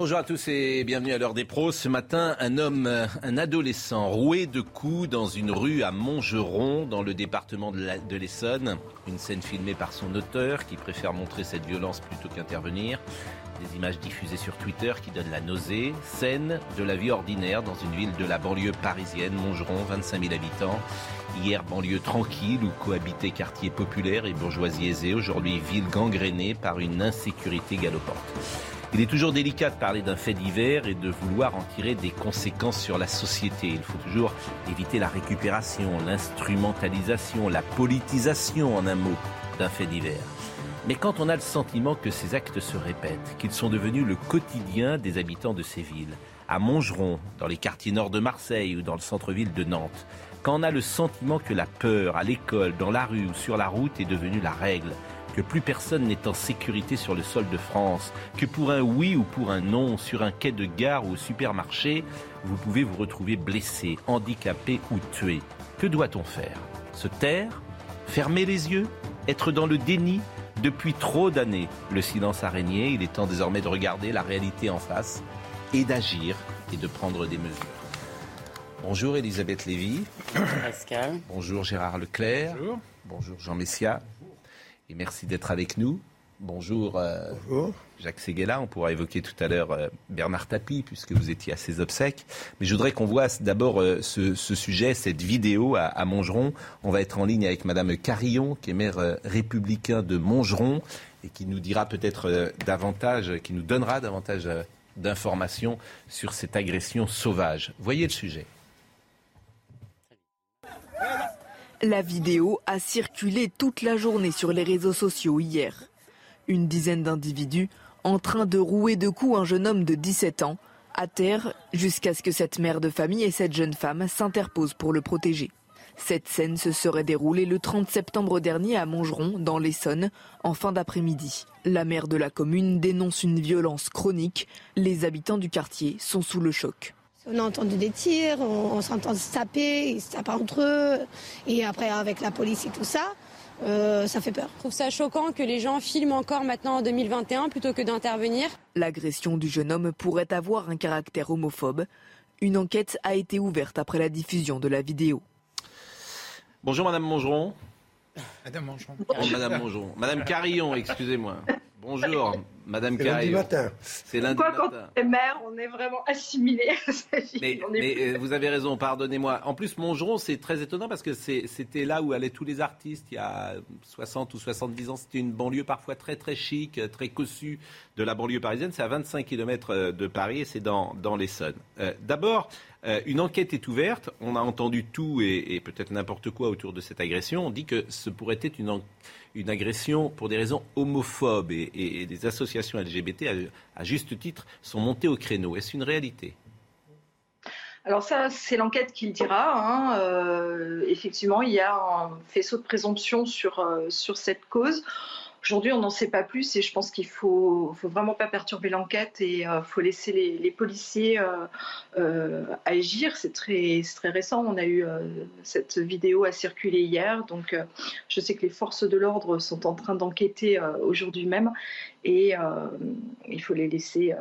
Bonjour à tous et bienvenue à l'heure des pros. Ce matin, un homme, un adolescent roué de coups dans une rue à Montgeron, dans le département de l'Essonne. Une scène filmée par son auteur qui préfère montrer cette violence plutôt qu'intervenir. Des images diffusées sur Twitter qui donnent la nausée. Scène de la vie ordinaire dans une ville de la banlieue parisienne, Montgeron, 25 000 habitants. Hier, banlieue tranquille où cohabitaient quartiers populaires et bourgeoisie aisée. Aujourd'hui, ville gangrénée par une insécurité galopante. Il est toujours délicat de parler d'un fait divers et de vouloir en tirer des conséquences sur la société. Il faut toujours éviter la récupération, l'instrumentalisation, la politisation en un mot d'un fait divers. Mais quand on a le sentiment que ces actes se répètent, qu'ils sont devenus le quotidien des habitants de ces villes, à Montgeron, dans les quartiers nord de Marseille ou dans le centre-ville de Nantes, quand on a le sentiment que la peur à l'école, dans la rue ou sur la route est devenue la règle, que plus personne n'est en sécurité sur le sol de France, que pour un oui ou pour un non sur un quai de gare ou au supermarché, vous pouvez vous retrouver blessé, handicapé ou tué. Que doit-on faire? Se taire? Fermer les yeux? Être dans le déni? Depuis trop d'années, le silence a régné. Il est temps désormais de regarder la réalité en face et d'agir et de prendre des mesures. Bonjour Elisabeth Lévy. Bonjour Pascal. Bonjour Gérard Leclerc. Bonjour. Bonjour Jean Messia. Et merci d'être avec nous. Bonjour, euh, Jacques Seguela. On pourra évoquer tout à l'heure euh, Bernard Tapie, puisque vous étiez à ses obsèques. Mais je voudrais qu'on voit d'abord euh, ce, sujet, cette vidéo à, à, Montgeron. On va être en ligne avec Madame Carillon, qui est maire républicain de Montgeron, et qui nous dira peut-être davantage, qui nous donnera davantage d'informations sur cette agression sauvage. Voyez le sujet. La vidéo a circulé toute la journée sur les réseaux sociaux hier une dizaine d'individus en train de rouer de coups un jeune homme de 17 ans, à jusqu'à ce que cette mère de famille et cette jeune femme s'interposent pour le protéger. Cette scène se serait déroulée le 30 septembre dernier à Montgeron, dans l'Essonne, en fin d'après-midi. La maire de la commune dénonce une violence chronique. Les habitants du quartier sont sous le choc. On a entendu des tirs, on, s'entend se taper, ils se tapent entre eux, et après avec la police et tout ça. Euh, ça fait peur. Je trouve ça choquant que les gens filment encore maintenant en 2021 plutôt que d'intervenir. L'agression du jeune homme pourrait avoir un caractère homophobe. Une enquête a été ouverte après la diffusion de la vidéo. Bonjour Madame Mongeron. Madame Mongeron. Madame Mongeron. Madame Carillon, excusez-moi. Bonjour, Madame matin. C'est lundi Quoi, matin. quand on est maire, on est vraiment assimilé Mais, euh, vous avez raison, pardonnez-moi. En plus, Montgeron, c'est très étonnant parce que c'était là où allaient tous les artistes il y a 60 ou 70 ans. C'était une banlieue parfois très très chic, très cossue de la banlieue parisienne. C'est à 25 km euh, de Paris et c'est dans, dans l'Essonne. Euh, d'abord, une enquête est ouverte. On a entendu tout et, et peut-être n'importe quoi autour de cette agression. On dit que ce pourrait être une enquête une agression pour des raisons homophobes et, des associations LGBT, à, juste titre, sont montées au créneau. Est-ce une réalité? Alors ça, c'est l'enquête qui le dira. Hein. Euh, effectivement, il y a un faisceau de présomption sur, euh, sur cette cause. Aujourd'hui, on n'en sait pas plus et je pense qu'il faut, faut vraiment pas perturber l'enquête et il euh, faut laisser les, policiers euh, euh, agir. C'est très, très récent. On a eu cette vidéo à circuler hier, donc je sais que les forces de l'ordre sont en train d'enquêter aujourd'hui même et il faut les laisser.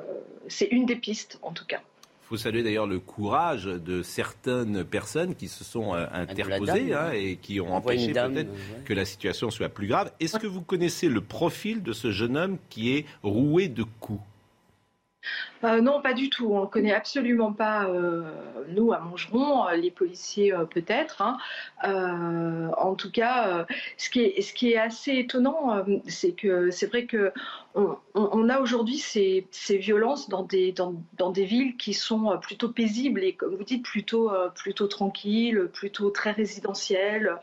C'est une des pistes en tout cas faut saluer d'ailleurs le courage de certaines personnes qui se sont euh, interposées hein, et qui ont empêché peut-être que la situation soit plus grave. Est-ce que vous connaissez le profil de ce jeune homme qui est roué de coups? Euh, non, pas du tout. On ne connaît absolument pas, euh, nous, à Montgeron, euh, les policiers peut-être. Hein. en tout cas, ce qui, est, assez étonnant, c'est que c'est vrai que on, a aujourd'hui ces, violences dans des, dans, dans, des villes qui sont plutôt paisibles et, comme vous dites, plutôt, plutôt tranquilles, plutôt très résidentielles,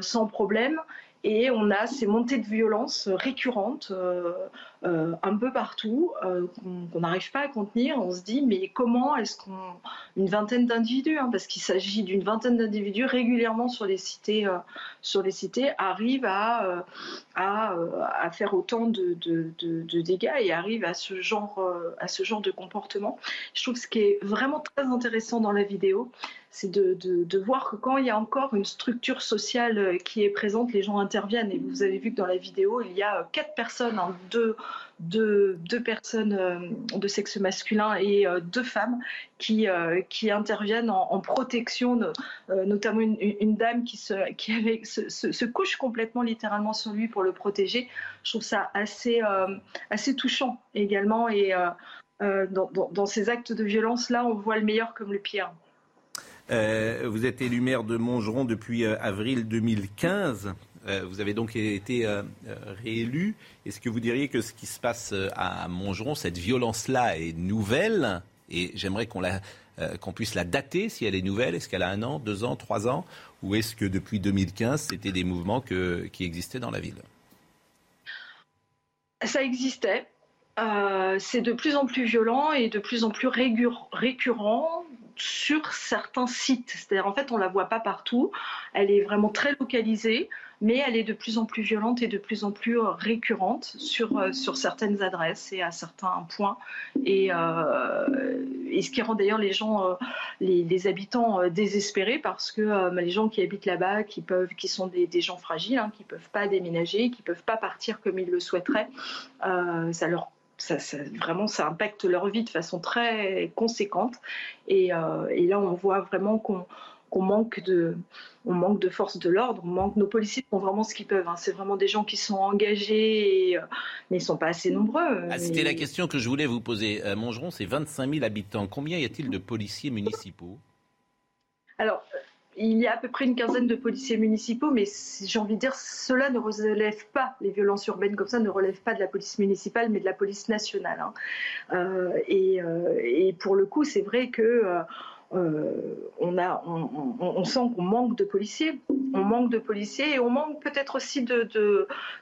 sans problème. Et on a ces montées de violence récurrentes euh, euh, un peu partout euh, qu'on n'arrive pas à contenir. On se dit mais comment est-ce qu'on une vingtaine d'individus, hein, parce qu'il s'agit d'une vingtaine d'individus régulièrement sur les cités, sur les cités, arrivent à, à, faire autant de, de, dégâts et arrivent à ce genre à ce genre de comportement. Je trouve ce qui est vraiment très intéressant dans la vidéo, c'est de, voir que quand il y a encore une structure sociale euh, qui est présente, les gens interviennent. Et vous avez vu que dans la vidéo, il y a euh, quatre personnes, hein, deux, personnes euh, de sexe masculin et deux femmes qui, interviennent en, protection, notamment une, dame qui, se, couche complètement littéralement sur lui pour le protéger. Je trouve ça assez, touchant également. Et dans, ces actes de violence-là, on voit le meilleur comme le pire. Euh, vous êtes élu maire de Montgeron depuis euh, avril 2015. Euh, vous avez donc été réélu. Est-ce que vous diriez que ce qui se passe à Montgeron, cette violence-là, est nouvelle? Et j'aimerais qu'on puisse la dater si elle est nouvelle. Est-ce qu'elle a un an, deux ans, trois ans? Ou est-ce que depuis 2015, c'était des mouvements qui existaient dans la ville? Ça existait. c'est de plus en plus violent et de plus en plus récurrent sur certains sites. C'est-à-dire, en fait, on la voit pas partout. Elle est vraiment très localisée, mais elle est de plus en plus violente et de plus en plus euh, récurrente sur, euh, sur certaines adresses et à certains points. Et, euh, ce qui rend d'ailleurs les gens, les, habitants désespérés parce que les gens qui habitent là-bas, qui, peuvent, qui sont des, gens fragiles, hein, qui ne peuvent pas déménager, qui ne peuvent pas partir comme ils le souhaiteraient, ça leur ça, vraiment, ça impacte leur vie de façon très conséquente. Et, euh, là, on voit vraiment qu'on manque de, on manque de force de l'ordre, on manque nos policiers font vraiment ce qu'ils peuvent. Hein. C'est vraiment des gens qui sont engagés, euh, mais ils ne sont pas assez nombreux. Ah, c'était la question que je voulais vous poser. Euh, Montgeron, c'est 25 000 habitants. Combien y a-t-il de policiers municipaux? Alors, il y a à peu près une quinzaine de policiers municipaux, mais j'ai envie de dire, cela ne relève pas, les violences urbaines comme ça ne relèvent pas de la police municipale, mais de la police nationale. Hein. Euh, euh, et, pour le coup, c'est vrai que euh, euh, on, a, on, sent qu'on manque de policiers, on manque de policiers et on manque peut-être aussi de,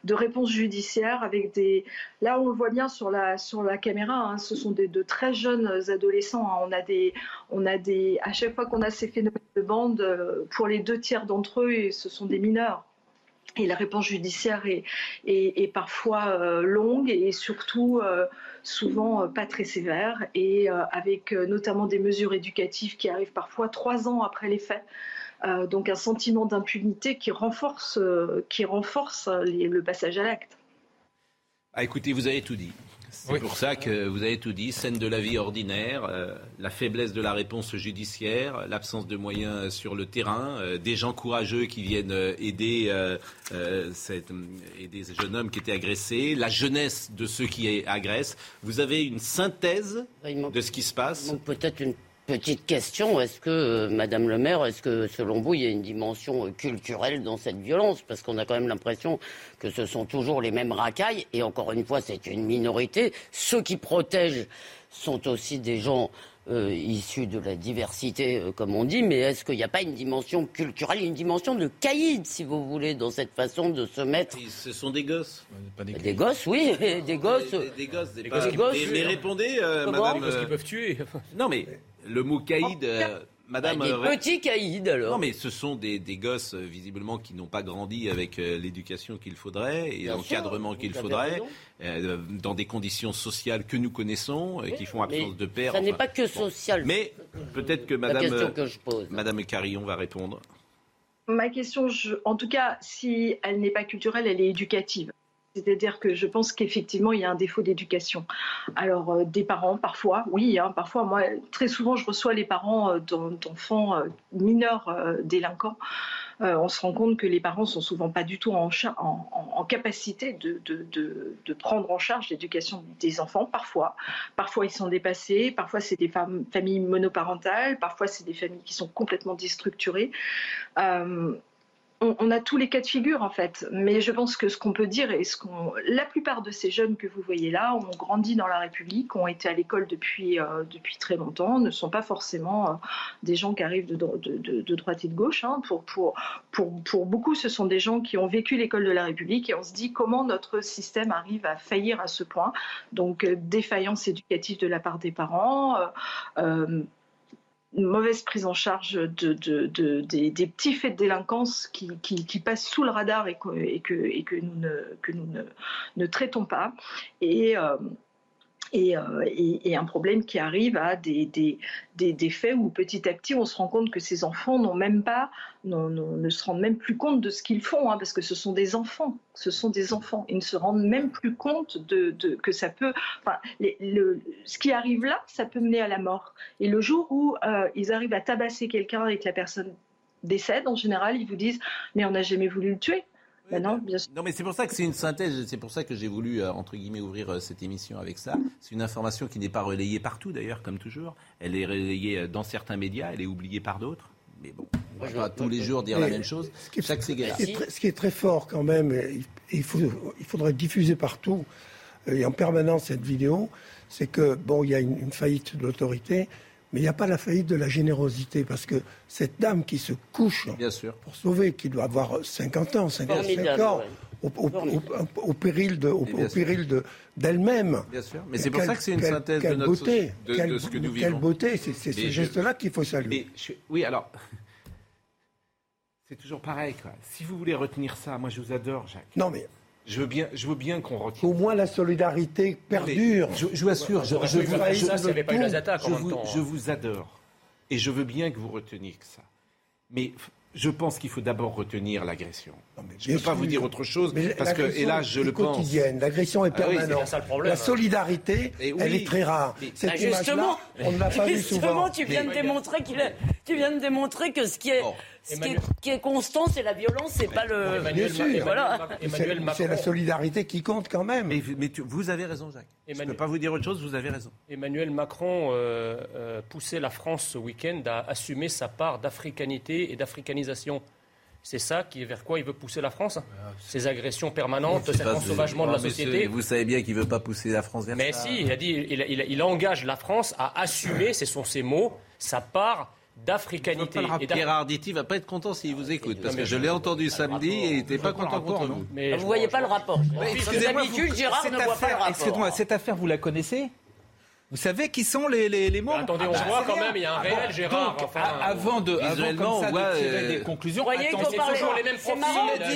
de, réponses judiciaires avec des. Là, on le voit bien sur la, sur la caméra, hein, ce sont des, de très jeunes adolescents. Hein. on a des, on a des, à chaque fois qu'on a ces phénomènes de bande, euh, pour les deux tiers d'entre eux, ce sont des mineurs et la réponse judiciaire est, parfois euh, longue et surtout euh, souvent euh, pas très sévère et avec notamment des mesures éducatives qui arrivent parfois trois ans après les faits. donc un sentiment d'impunité qui renforce, qui renforce le passage à l'acte. Ah, écoutez, vous avez tout dit. C'est pour ça que vous avez tout dit. Scène de la vie ordinaire, euh, la faiblesse de la réponse judiciaire, l'absence de moyens sur le terrain, euh, des gens courageux qui viennent euh, aider, cette, aider ces jeunes hommes qui étaient agressés, la jeunesse de ceux qui agressent. Vous avez une synthèse de ce qui se passe? Peut-être une Petite question, est-ce que, euh, Madame le maire, est-ce que selon vous, il y a une dimension euh, culturelle dans cette violence? Parce qu'on a quand même l'impression que ce sont toujours les mêmes racailles, et encore une fois, c'est une minorité. Ceux qui protègent sont aussi des gens euh, issus de la diversité, comme on dit, mais est-ce qu'il n'y a pas une dimension culturelle, une dimension de caïd, si vous voulez, dans cette façon de se mettre? Ce sont des gosses. des, gosses, oui, des gosses. Des, gosses, des, gosses. Mais, répondez, Madame. Parce qu'ils peuvent tuer. Non, mais le mot caïd. Euh, Madame, bah, des euh, petits caïds alors. Non mais ce sont des, gosses euh, visiblement qui n'ont pas grandi avec l'éducation qu'il faudrait et l'encadrement qu'il faudrait, dans des conditions sociales que nous connaissons, et qui font absence de père. Ça n'est pas que social. Mais peut-être que Madame, Madame Carillon va répondre. Ma question, en tout cas, si elle n'est pas culturelle, elle est éducative. C'est-à-dire que je pense qu'effectivement, il y a un défaut d'éducation. Alors, euh, des parents, parfois, oui, hein, parfois, moi, très souvent, je reçois les parents euh, d'enfants euh, mineurs délinquants. on se rend compte que les parents sont souvent pas du tout en, capacité de, prendre en charge l'éducation des enfants, parfois. Parfois, ils sont dépassés, parfois, c'est des familles monoparentales, parfois, c'est des familles qui sont complètement déstructurées on, a tous les cas de figure en fait, mais je pense que ce qu'on peut dire et ce qu'on, la plupart de ces jeunes que vous voyez là ont grandi dans la République, ont été à l'école depuis euh, depuis très longtemps, ne sont pas forcément euh, des gens qui arrivent de, droite et de gauche. Hein. Pour, pour, pour, pour beaucoup, ce sont des gens qui ont vécu l'école de la République et on se dit comment notre système arrive à faillir à ce point. Donc euh, défaillance éducative de la part des parents mauvaise prise en charge de, des, petits faits de délinquance qui, passent sous le radar et que, nous, ne, traitons pas. Euh, euh, et, un problème qui arrive à des, des, faits où petit à petit on se rend compte que ces enfants n'ont même pas, ne se rendent même plus compte de ce qu'ils font, hein, parce que ce sont des enfants, ce sont des enfants, ils ne se rendent même plus compte de, que ça peut, enfin, ce qui arrive là, ça peut mener à la mort. Et le jour où euh, ils arrivent à tabasser quelqu'un et que la personne décède, en général, ils vous disent mais on n'a jamais voulu le tuer. Bah non, mais c'est pour ça que c'est une synthèse. C'est pour ça que j'ai voulu, euh, entre guillemets, ouvrir euh, cette émission avec ça. C'est une information qui n'est pas relayée partout, d'ailleurs, comme toujours. Elle est relayée euh, dans certains médias, elle est oubliée par d'autres. Mais bon, on va pas tous les jours dire la même chose. Ce qui, est, ce qui est très fort quand même, il, faut, il faudrait diffuser partout et en permanence cette vidéo, c'est que, bon, il y a une, une faillite de l'autorité, mais il n'y a pas la faillite de la générosité, parce que cette dame qui se couche pour sauver, qui doit avoir 50 ans, 55 ans, au, péril de, au, péril de d'elle-même. Bien sûr, mais c'est pour ça que c'est une synthèse de, notre, beauté, de, quelle, ce que nous vivons. Quelle beauté, c'est ce geste-là qu'il faut saluer. oui, alors, c'est toujours pareil. Quoi. Si vous voulez retenir ça, moi je vous adore, Jacques. Non, mais je veux bien, je veux bien qu'on retienne. Au moins la solidarité perdure. Je, vous assure, je, je, vous, je, vous, adore. Et je veux bien que vous reteniez que ça. Mais je pense qu'il faut d'abord retenir l'agression. Je ne peux pas vous dire autre chose, parce que, et là, je le pense. quotidienne, l'agression est ah permanente. la solidarité, elle est très rare. Bah, justement, on ne l'a pas vu souvent. tu viens, de démontrer qu'il tu viens de démontrer que ce qui est, ce qui est, constant, c'est la violence, c'est pas le. Bien sûr. Voilà. C'est la solidarité qui compte quand même. Mais, vous avez raison, Jacques. Je ne peux pas vous dire autre chose, vous avez raison. Emmanuel Macron euh, euh, poussait la France ce week-end à assumer sa part d'africanité et d'africanisation. C'est ça qui, vers quoi il veut pousser la France Ces agressions permanentes, cet ensauvagement de la société. vous savez bien qu'il ne veut pas pousser la France vers Mais si, il a dit, il, il, engage la France à assumer, ce sont ses mots, sa part d'africanité. Pierre Arditi va pas être content s'il vous écoute, parce que je l'ai entendu samedi et il n'était pas content contre vous. Mais vous voyez pas le rapport. D'habitude, Gérard ne voit pas le rapport. Excusez-moi, cette affaire, vous la connaissez? Vous savez qui sont les, les, les membres? Attendez, on ah, voit quand même, il y a un ah, réel Gérard. avant de, avant comme ça, de tirer des conclusions, voyez c'est toujours les mêmes profils.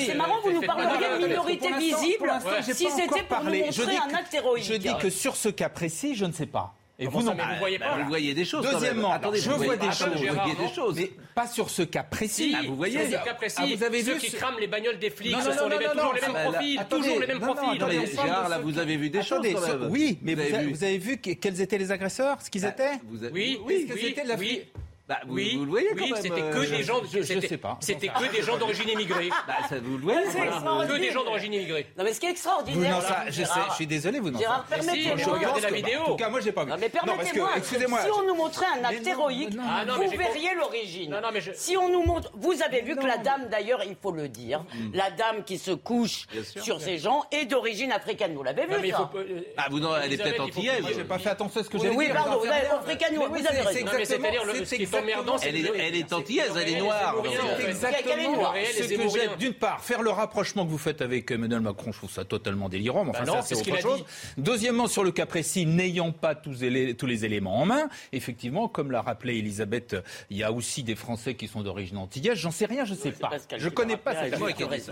C'est marrant, vous nous parleriez de minorité visible si c'était pour nous montrer un acte héroïque. Je dis que sur ce cas précis, je ne sais pas. Et vous, non, mais vous voyez pas. Vous voyez des choses. Deuxièmement, Attendez, je vois des choses. Vous voyez des choses. Mais pas sur ce cas précis. Ah, vous voyez. Sur ce cas précis. Ah, vous avez ceux qui crament les bagnoles des flics, ce sont les mêmes, toujours les mêmes profils. Toujours les mêmes profils. Gérard, là, vous avez vu des choses. Oui, mais vous avez vu quels étaient les agresseurs, ce qu'ils bah, étaient Oui, oui, oui. Bah, vous, oui, vous le voyez oui, c'était que euh, des gens. Je, sais pas. C'était que des gens d'origine immigrée. Bah, ça, vous le voyez. Que des gens d'origine immigrée. Non, mais ce qui est extraordinaire. non, ça, je, sais, je suis désolé, vous n'en Gérard, permettez-moi. Je regardais la vidéo. En tout cas, moi, j'ai pas vu. Non, mais permettez-moi. Excusez-moi. Si on nous montrait un acte héroïque, ah, vous verriez l'origine. Non, non, mais Si on nous montre, vous avez vu que la dame, d'ailleurs, il faut le dire, mm. la dame qui se couche sur ces gens est d'origine africaine. Vous l'avez vu ça Ah, vous non, elle est peut-être antillaise. J'ai pas fait attention à ce que j'ai dit. Oui, pardon. Africaine, vous avez raison. Est c'est elle est antillaise, elle est noire. C'est exactement ce que j'ai. D'une part, faire le rapprochement que vous faites avec Emmanuel Macron, je trouve ça totalement délirant. Mais enfin, bah ça, c'est autre chose. Deuxièmement, sur le cas précis, n'ayant pas tous les éléments en main, effectivement, comme l'a rappelé Elisabeth, il y a aussi des Français qui sont d'origine antillaise. J'en sais rien, je ne sais pas. Je ne connais pas cette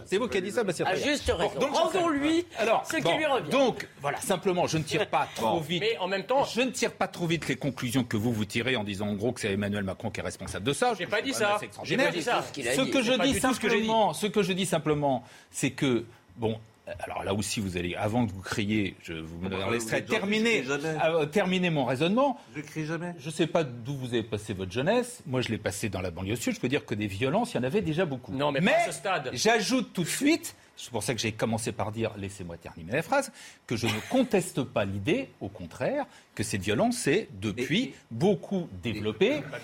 C'est vous qui avez dit ça, À juste raison. Rendons-lui ce qui lui revient. Donc, voilà, simplement, je ne tire pas trop vite. Mais en même temps, je ne tire pas trop vite les conclusions que vous vous tirez en disant en gros que c'est Emmanuel Macron qui est responsable de ça. J'ai pas dit ça. J'ai pas dit ça. Ce que je dis simplement, ce que je dis simplement, c'est que bon, alors là aussi, vous allez, avant que vous criez, je vous me bah, laisserai terminer, euh, terminer mon raisonnement. Je crie jamais. Je ne sais pas d'où vous avez passé votre jeunesse. Moi, je l'ai passé dans la banlieue sud. Je peux dire que des violences, il y en avait déjà beaucoup. Non, mais, mais à ce stade. J'ajoute tout de suite, c'est pour ça que j'ai commencé par dire, laissez-moi terminer la phrase, que je ne conteste pas l'idée, au contraire, que cette violence est depuis beaucoup développée bah,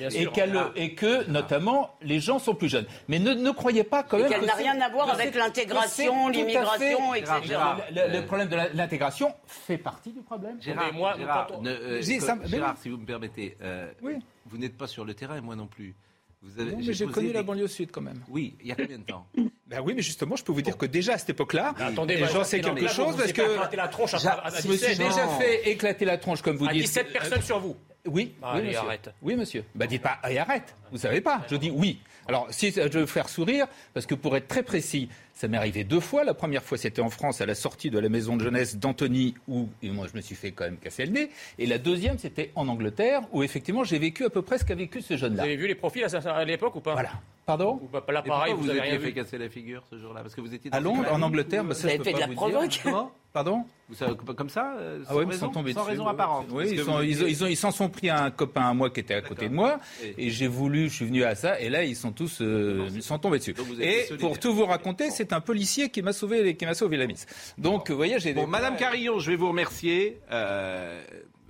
et, que notamment les gens sont plus jeunes. Mais ne, ne croyez pas quand même qu'elle n'a rien à voir avec l'intégration, l'immigration, etc. le, problème de l'intégration fait partie du problème. Gérard, moi, euh, Gérard si vous me permettez, euh, vous n'êtes pas sur le terrain, moi non plus. Vous avez, non, mais j'ai connu la banlieue sud quand même. Oui, il y a combien de temps Ben oui, mais justement, je peux vous dire que déjà à cette époque-là, attendez, j'en sais quelque chose parce que la tronche à, à, je me suis déjà fait éclater la tronche comme vous dites. 17 personnes sur vous. Oui, ah, oui, allez, monsieur. arrête. Oui, monsieur. Bah dites pas et arrête. Vous savez pas. Je dis oui. Alors, si je veux faire sourire, parce que pour être très précis, ça m'est arrivé deux fois. La première fois, c'était en France, à la sortie de la maison de jeunesse d'Antony, où et moi, je me suis fait quand même casser le nez. Et la deuxième, c'était en Angleterre, où effectivement, j'ai vécu à peu près ce qu'a vécu ce jeune-là. Vous avez vu les profils à l'époque ou pas? Voilà. Pardon? Ou pas là, pareil, vous, vous avez rien fait casser la figure ce jour-là? Parce que vous étiez à Londres, en Angleterre, bah, ça, vous avez fait de la provoque. Pardon? Vous savez, Comme ça euh, ah oui, raison, sont tombés sans dessus, raison apparente. Oui, ils, sont, ils, ont, ils s'en sont pris à un copain à moi qui était à côté de moi, et, j'ai voulu, je suis venu à ça, et là ils sont tous, euh, sont tombés dessus. Et pour tout vous raconter, c'est un policier qui m'a sauvé, qui m'a sauvé la mise. Donc, vous voyez, j'ai. Bon, Madame Carillon, je vais vous remercier. Euh,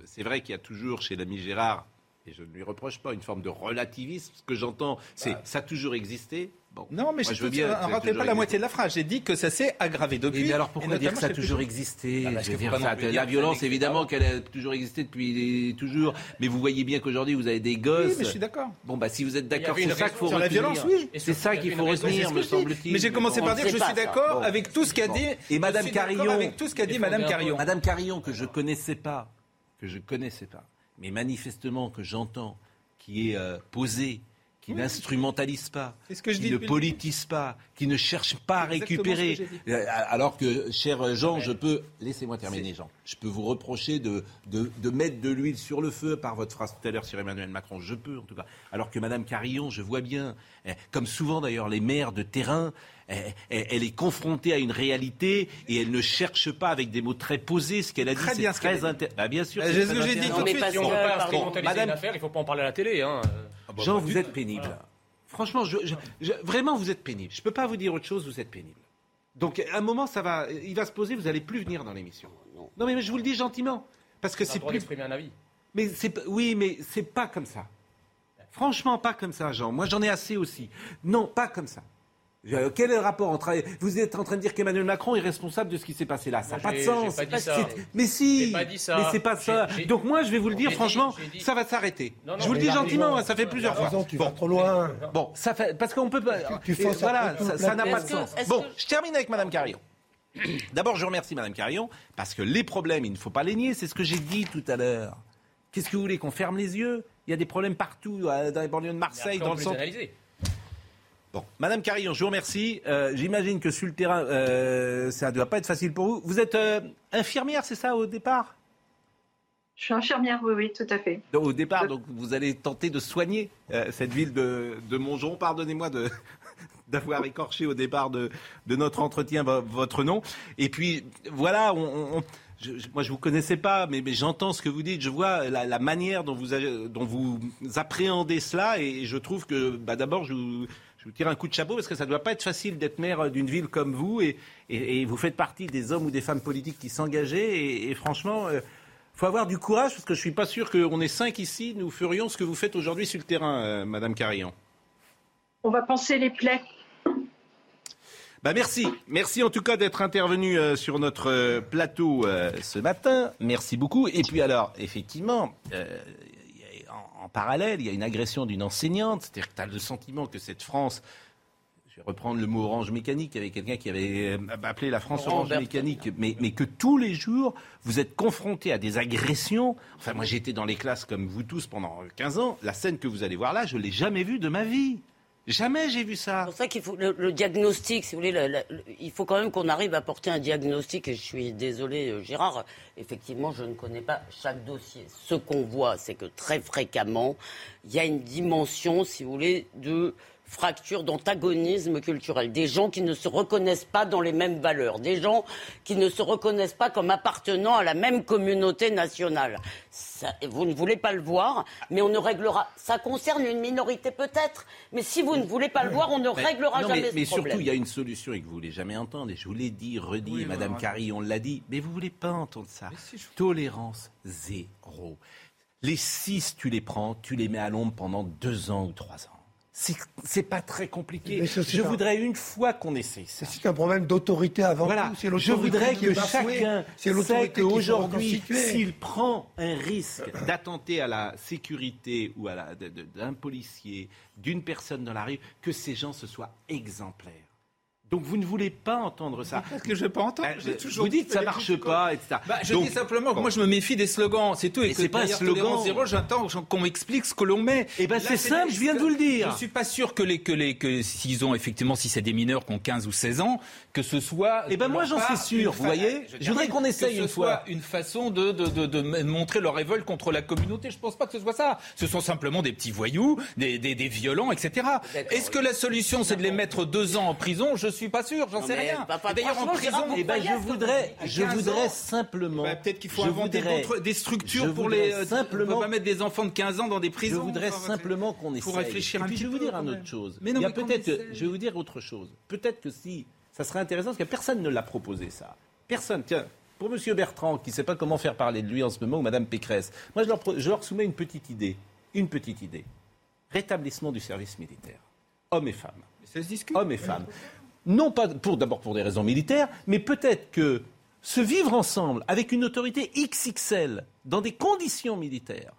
c'est vrai qu'il y a toujours chez l'ami Gérard et je ne lui reproche pas une forme de relativisme. Ce que j'entends, c'est bah. ça a toujours existé. Bon, non, mais je veux bien. Pas la moitié de la phrase. J'ai dit que ça s'est aggravé depuis. mais alors pourquoi dire que ça a toujours existé La violence, évidemment, qu'elle a toujours existé depuis toujours. Mais vous voyez bien qu'aujourd'hui, vous avez des gosses. Oui, mais je suis d'accord. Bon, bah si vous êtes d'accord, c'est ça qu'il faut retenir. Sur la violence, oui. C'est ça qu'il faut retenir, me semble-t-il. Mais j'ai commencé par dire que je suis d'accord avec tout ce qu'a dit. Et Madame Carillon. Avec tout ce qu'a dit Madame Carillon. Madame Carillon, que je connaissais pas, que je connaissais pas, mais manifestement que j'entends, qui est euh, qui n'instrumentalise pas, qui ne politise pas, qui ne cherche pas à récupérer. Euh, alors que, cher Jean, je peux, laissez-moi terminer Jean, je peux vous reprocher de, de, mettre de l'huile sur le feu par votre phrase tout à l'heure sur Emmanuel Macron, je peux en tout cas. Alors que Madame Carillon, je vois bien, eh, comme souvent d'ailleurs les maires de terrain, elle, est confrontée à une réalité et elle ne cherche pas avec des mots très posés ce qu'elle a dit. Très bien, très intéressant. Bah, bien sûr. C'est ce que j'ai dit tout de suite. on pas Madame... il ne faut pas en parler à la télé. Hein. Ah bah, Jean, vous êtes pénible. Franchement, vraiment, vous êtes pénible. Je ne peux pas vous dire autre chose, vous êtes pénible. Donc, à un moment, ça va, il va se poser, vous n'allez plus venir dans l'émission. Non, mais je vous le dis gentiment. Parce que c'est plus. un avis. Mais c'est, oui, mais c'est pas comme ça. Franchement, pas comme ça, Jean. Moi, j'en ai assez aussi. Non, pas comme ça. Euh, quel est le rapport entre. Vous êtes en train de dire qu'Emmanuel Macron est responsable de ce qui s'est passé là. Ça n'a pas de sens. Pas dit ça. Mais si. Mais c'est pas ça. Donc moi, je vais vous le dire franchement, ça va s'arrêter. Je vous le dis gentiment, ça fait plusieurs fois. tu vas trop loin. Bon, ça fait parce qu'on peut pas. voilà, ça n'a pas de sens. Bon, je termine avec Madame Carillon. D'abord, je remercie Madame Carillon parce que les problèmes, il ne faut pas les nier. C'est ce que j'ai dit tout à l'heure. Qu'est-ce que vous voulez qu'on ferme les yeux? Il y a des problèmes partout, euh, dans les banlieues de Marseille, dans le centre. Bon, Madame Carillon, je vous remercie. Euh, j'imagine que sur le terrain, euh, ça ne doit pas être facile pour vous. Vous êtes euh, infirmière, c'est ça, au départ? Je suis infirmière, oui, oui, tout à fait. Donc, au départ, donc, vous allez tenter de soigner cette ville de, de. Pardonnez-moi de, d'avoir écorché au départ de, de, notre entretien votre nom. Et puis, voilà, on, je, moi, je vous connaissais pas, mais, mais j'entends ce que vous dites. Je vois la, la manière dont vous, dont vous appréhendez cela, et je trouve que, bah, d'abord, je vous je vous tire un coup de chapeau parce que ça ne doit pas être facile d'être maire d'une ville comme vous et, vous faites partie des hommes ou des femmes politiques qui s'engageaient et, franchement, il euh, faut avoir du courage parce que je ne suis pas sûr qu'on est cinq ici, nous ferions ce que vous faites aujourd'hui sur le terrain, euh, Madame Carillon. On va penser les plaies. Bah merci, merci en tout cas d'être intervenu euh, sur notre plateau ce matin. Merci beaucoup. Et puis alors, effectivement, en parallèle, il y a une agression d'une enseignante. C'est-à-dire que tu as le sentiment que cette France, je vais reprendre le mot orange mécanique, il y avait quelqu'un qui avait euh, appelé la France orange mécanique, mais, mais, que tous les jours, vous êtes confrontés à des agressions. Enfin, moi, j'ai été dans les classes comme vous tous pendant 15 ans. La scène que vous allez voir là, je ne l'ai jamais vue de ma vie. Jamais j'ai vu ça. C'est pour ça qu'il faut le, diagnostic, si vous voulez, il faut quand même qu'on arrive à porter un diagnostic. Et je suis désolé, euh, Gérard, effectivement, je ne connais pas chaque dossier. Ce qu'on voit, c'est que très fréquemment, il y a une dimension, si vous voulez, de fracture, d'antagonisme culturel. Des gens qui ne se reconnaissent pas dans les mêmes valeurs. Des gens qui ne se reconnaissent pas comme appartenant à la même communauté nationale. Vous ne voulez pas le voir, mais on ne réglera. Ça concerne une minorité peut-être, mais si vous ne voulez pas le voir, on ne réglera jamais mais, ce mais surtout, il y a une solution et que vous voulez jamais entendre. Et je vous l'ai dit, redit, Madame Carrie, on l'a dit. Mais vous voulez pas entendre ça. Tolérance zéro. Les six, tu les prends, tu les mets à l'ombre pendant deux ans ou trois ans. C'est pas très compliqué. Je voudrais une fois qu'on essaie ça. C'est un problème d'autorité avant voilà. tout. Je voudrais que chacun sait qu'aujourd'hui, s'il prend un risque d'attenter à la sécurité ou à d'un policier, d'une personne dans la rue, que ces gens se soient exemplaires. Donc vous ne voulez pas entendre ça. Parce que je ne veux pas entendre. Bah, toujours vous dites que ça ne marche pas, etc. Bah, je dis simplement que moi je me méfie des slogans, c'est tout. Et, c'est pas un slogan. Zéro, j'attends qu'on m'explique ce que l'on met. Et eh ben c'est simple, je viens de vous le dire. Je ne suis pas sûr que les que les que s'ils ont effectivement si c'est des mineurs qui ont 15 ou 16 ans, que ce soit. Et eh ben moi j'en suis sûr, vous voyez. Je, voudrais qu'on essaye une fois. une façon de, de, de, montrer leur révolte contre la communauté. Je ne pense pas que ce soit ça. Ce sont simplement des petits voyous, des, des, des violents, etc. Est-ce que la solution c'est de les mettre deux ans en prison? Je suis pas sûr. J'en sais D'ailleurs, en prison, eh ben, je voudrais, je voudrais simplement. Bah, peut-être qu'il faut inventer des structures pour les. Euh, simplement. On va mettre des enfants de 15 ans dans des prisons. Je voudrais simplement qu'on essaye. Pour réfléchir un petit peu. Je vais vous dire une autre chose. Mais non, peut-être. Je vais vous dire autre chose. Peut-être que si, ça serait intéressant parce que personne ne l'a proposé ça. Personne. Tiens, pour M. Bertrand, qui ne sait pas comment faire parler de lui en ce moment, ou Mme Pécresse, moi je leur, je leur soumets une petite idée. Une petite idée. Rétablissement du service militaire. Hommes et femmes. ça se discute. Hommes et femmes non pas pour d'abord pour des raisons militaires, mais peut-être que se vivre ensemble avec une autorité XXL dans des conditions militaires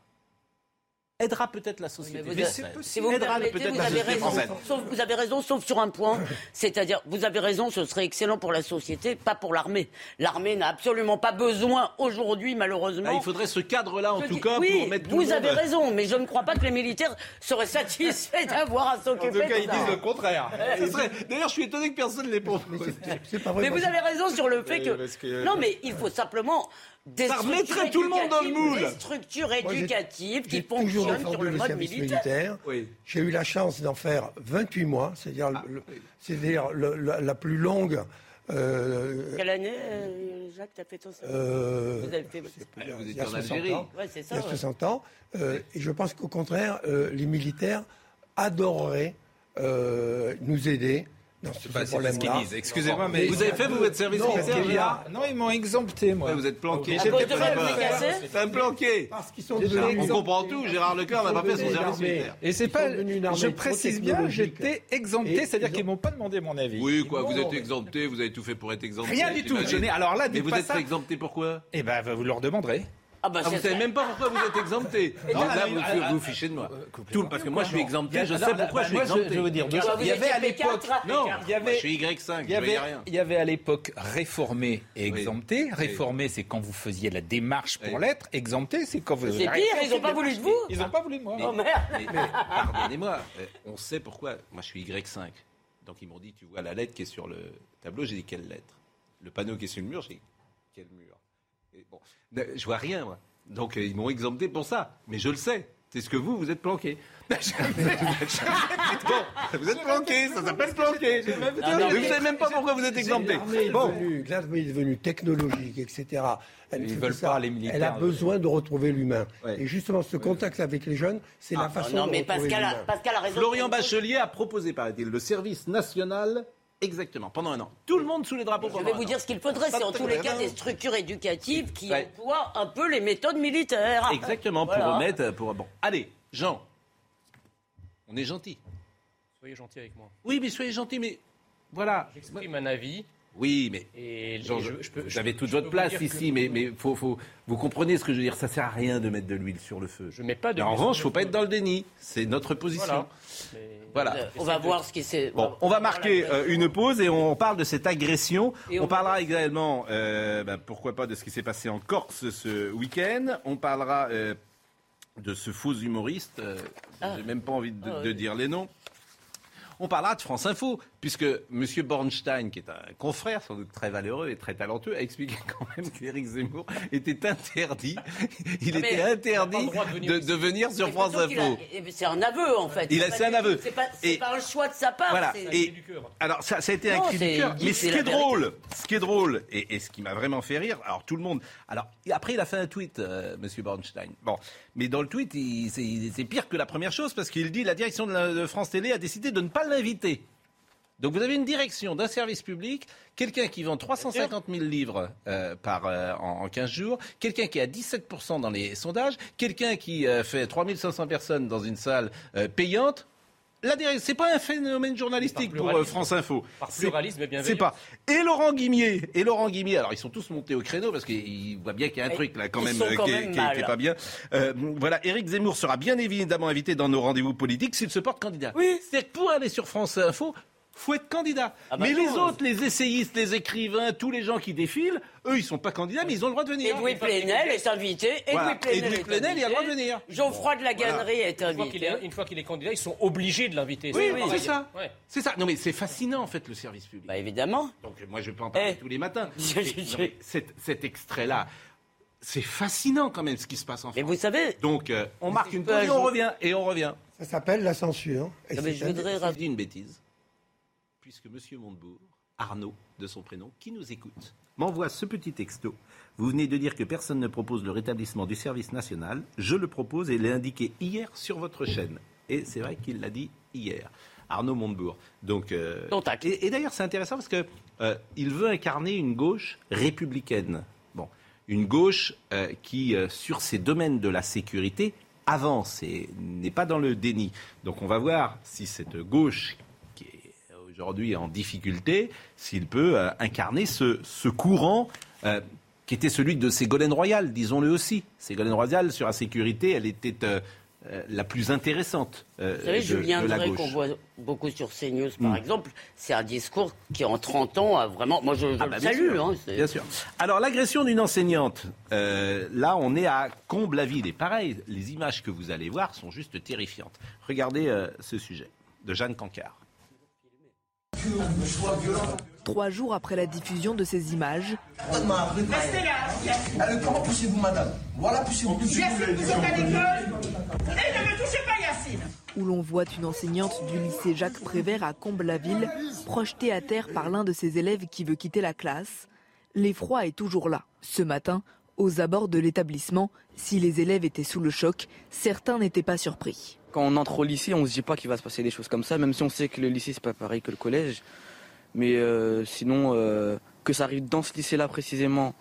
aidera peut-être la société. vous, si vous, peut-être vous avez raison. Sauf, vous avez raison, sauf sur un point. C'est-à-dire, vous avez raison, ce serait excellent pour la société, pas pour l'armée. L'armée n'a absolument pas besoin aujourd'hui, malheureusement. Ah, il faudrait ce cadre-là, en tout cas, oui, pour mettre tout Vous avez raison, mais je ne crois pas que les militaires seraient satisfaits d'avoir à s'occuper de ça. En tout cas, ils disent le contraire. D'ailleurs, je suis étonné que personne ne l'ait pas. Mais, vous avez raison sur le fait que. Non, mais il faut simplement des ça remettrait tout le monde dans le moule. Des structures éducatives qui fonctionnent sur le mode militaire. J'ai eu la chance d'en faire 28 mois, c'est-à-dire ah, la plus longue. Euh, Quelle année, euh, Jacques, tu as fait ton euh, Vous avez fait... Vous étiez en Algérie. Ouais, il y a 60 ans. Euh, et je pense qu'au contraire, les militaires adoreraient nous aider non, c'est pas, ce qu'ils disent. Excusez-moi, mais vous avez fait vous votre service militaire Non, ils m'ont exempté, moi. vous êtes planqué. J'étais pas un planqué. Parce qu'ils sont On comprend tout. Gérard Leclerc n'a pas fait son service militaire. Et c'est pas. Je précise bien, j'étais exempté, c'est-à-dire qu'ils m'ont pas demandé mon avis. Oui, quoi. Vous êtes exempté. Vous avez tout fait pour être exempté. Rien du tout. Alors là, mais vous êtes exempté pourquoi Eh ben, vous leur demanderez. Ah bah, ah, vous savez même pas pourquoi vous êtes exempté. Non, là, vous, vous, fichez de moi. Tout, parce que moi, je suis exempté. Je sais pourquoi je suis exempté. Je veux dire, il y avait à l'époque. Non, il y avait. Je suis Y5. Il y avait, il y avait à l'époque réformé et exempté. Réformé, c'est quand vous faisiez la démarche pour l'être. Exempté, c'est quand vous. C'est pire. Ils n'ont pas voulu de vous. Ils n'ont pas voulu de moi. Oh merde. Pardonnez-moi. On sait pourquoi. Moi, je suis Y5. Donc ils m'ont dit, tu vois la lettre qui est sur le tableau. J'ai dit quelle lettre? Le panneau qui est sur le mur. J'ai dit quel mur? Je vois rien, moi. Donc euh, ils m'ont exempté pour ça. Mais je le sais. C'est ce que vous, vous êtes planqué. bon, vous êtes planqué, ça s'appelle planqué. vous ne savez même pas pourquoi vous êtes exempté. L'armée est devenue technologique, etc. Elle, Ils veulent pas les militaires. Elle a besoin de retrouver l'humain. Et justement, ce contact avec les jeunes, c'est la ah, façon non, de mais retrouver Pascal a, Pascal a raison. Florian Bachelier a proposé, paraît-il, le service national Exactement, pendant un an. Tout le monde sous les drapeaux. Je vais vous dire ce qu'il faudrait, c'est en tous les cas des structures éducatives qui emploient un peu les méthodes militaires. Exactement, pour remettre. Pour... Bon, allez, Jean, on est gentil. Soyez gentil avec moi. Oui, mais soyez gentil, mais voilà. J'exprime un avis. Oui, mais et je, je, peux, vous avez toute votre place ici, mais, mais faut, faut, vous comprenez ce que je veux dire. Ça sert à rien de mettre de l'huile sur le feu. Je mets pas de. en revanche, il faut pas être dans le déni. C'est notre position. Voilà. On va voir ce qui s'est. Bon, on va marquer euh, une pause et on parle de cette agression. on, parlera également, euh, ben, pourquoi pas, de ce qui s'est passé en Corse ce week-end. On parlera euh, de ce faux humoriste. Ah. J'ai même pas envie de, ah de dire les noms. On parlera de France Info puisque M. Bornstein, qui est un confrère sans doute très valeureux et très talentueux, a expliqué quand même qu'Éric Zemmour était interdit. Il ah, était interdit de, venir, sur France Info. C'est un aveu en fait. Il a, c'est un aveu. C'est pas, pas, un choix de sa part. Voilà. Et, alors ça, ça, a été un cri du cœur. Mais ce qui est drôle, ce qui est drôle et, ce qui m'a vraiment fait rire, alors tout le monde. Alors après, il a fait un tweet, euh, M. Bornstein. Bon, mais dans le tweet, c'est pire que la première chose parce qu'il dit la direction de France Télé a décidé de ne pas l'inviter. Donc vous avez une direction d'un service public, quelqu'un qui vend 350 000 livres euh, par, euh, en, 15 jours, quelqu'un qui a 17% dans les sondages, quelqu'un qui euh, fait 3500 personnes dans une salle payante. C'est pas un phénomène journalistique pour France Info. Par pluralisme, bien C'est pas. Et Laurent Guimier, et Laurent Guimier, alors ils sont tous montés au créneau parce qu'ils voient bien qu'il y a un truc là quand même, qui, est, pas bien. voilà, Éric Zemmour sera bien évidemment invité dans nos rendez-vous politiques s'il se porte candidat. Oui. C'est pour aller sur France Info, faut être candidat. Ah bah mais les autres, les essayistes, les écrivains, tous les gens qui défilent, eux, ils sont pas candidats, mais ils ont le droit de venir. Louis Plenel est invité. Voilà. Plenel, Plenel il a le droit de venir. Geoffroy de la Gannerie est invité. Une fois qu'il est, candidat, ils sont obligés de l'inviter. Oui, oui c'est ça. C'est ça. Non, mais c'est fascinant, en fait, le service public. Bah, évidemment. Donc, moi, je peux en parler eh. tous les matins. cet, extrait-là, c'est fascinant quand même ce qui se passe en France. Mais vous savez. Donc, euh, on marque une pause et on revient. Et on revient. Ça s'appelle la censure. Non, mais je voudrais une bêtise puisque M. Montebourg, Arnaud de son prénom, qui nous écoute, m'envoie ce petit texto. Vous venez de dire que personne ne propose le rétablissement du service national. Je le propose et l'ai indiqué hier sur votre chaîne. Et c'est vrai qu'il l'a dit hier. Arnaud Montebourg. Donc, euh, et, d'ailleurs, c'est intéressant parce qu'il euh, veut incarner une gauche républicaine. Bon, une gauche euh, qui, sur ces domaines de la sécurité, avance et n'est pas dans le déni. Donc, on va voir si cette gauche aujourd'hui en difficulté, s'il peut euh, incarner ce, courant euh, qui était celui de Ségolène Royal, disons-le aussi. Ségolène Royal, sur la sécurité, elle était euh, la plus intéressante. Vous savez, Julien Drey, qu'on voit beaucoup sur CNews, par hmm. exemple, c'est un discours qui, en 30 ans, a vraiment. Moi, je, ah le bah, salue. Hein, bien sûr. Alors, l'agression d'une enseignante, là, on est à Comble-la-Ville. Et pareil, les images que vous allez voir sont juste terrifiantes. Regardez ce sujet de Jeanne Cancard. Trois jours après la diffusion de ces images, comment poussez-vous, madame? Voilà, poussez-vous. Où l'on voit une enseignante du lycée Jacques Prévert à Comble-la-Ville projetée à terre par l'un de ses élèves qui veut quitter la classe. L'effroi est toujours là. Ce matin, aux abords de l'établissement, si les élèves étaient sous le choc, certains n'étaient pas surpris. Quand on entre au lycée, on se dit pas qu'il va se passer des choses comme ça, même si on sait que le lycée c'est pas pareil que le collège. Mais euh, sinon, euh, que ça arrive dans ce lycée-là précisément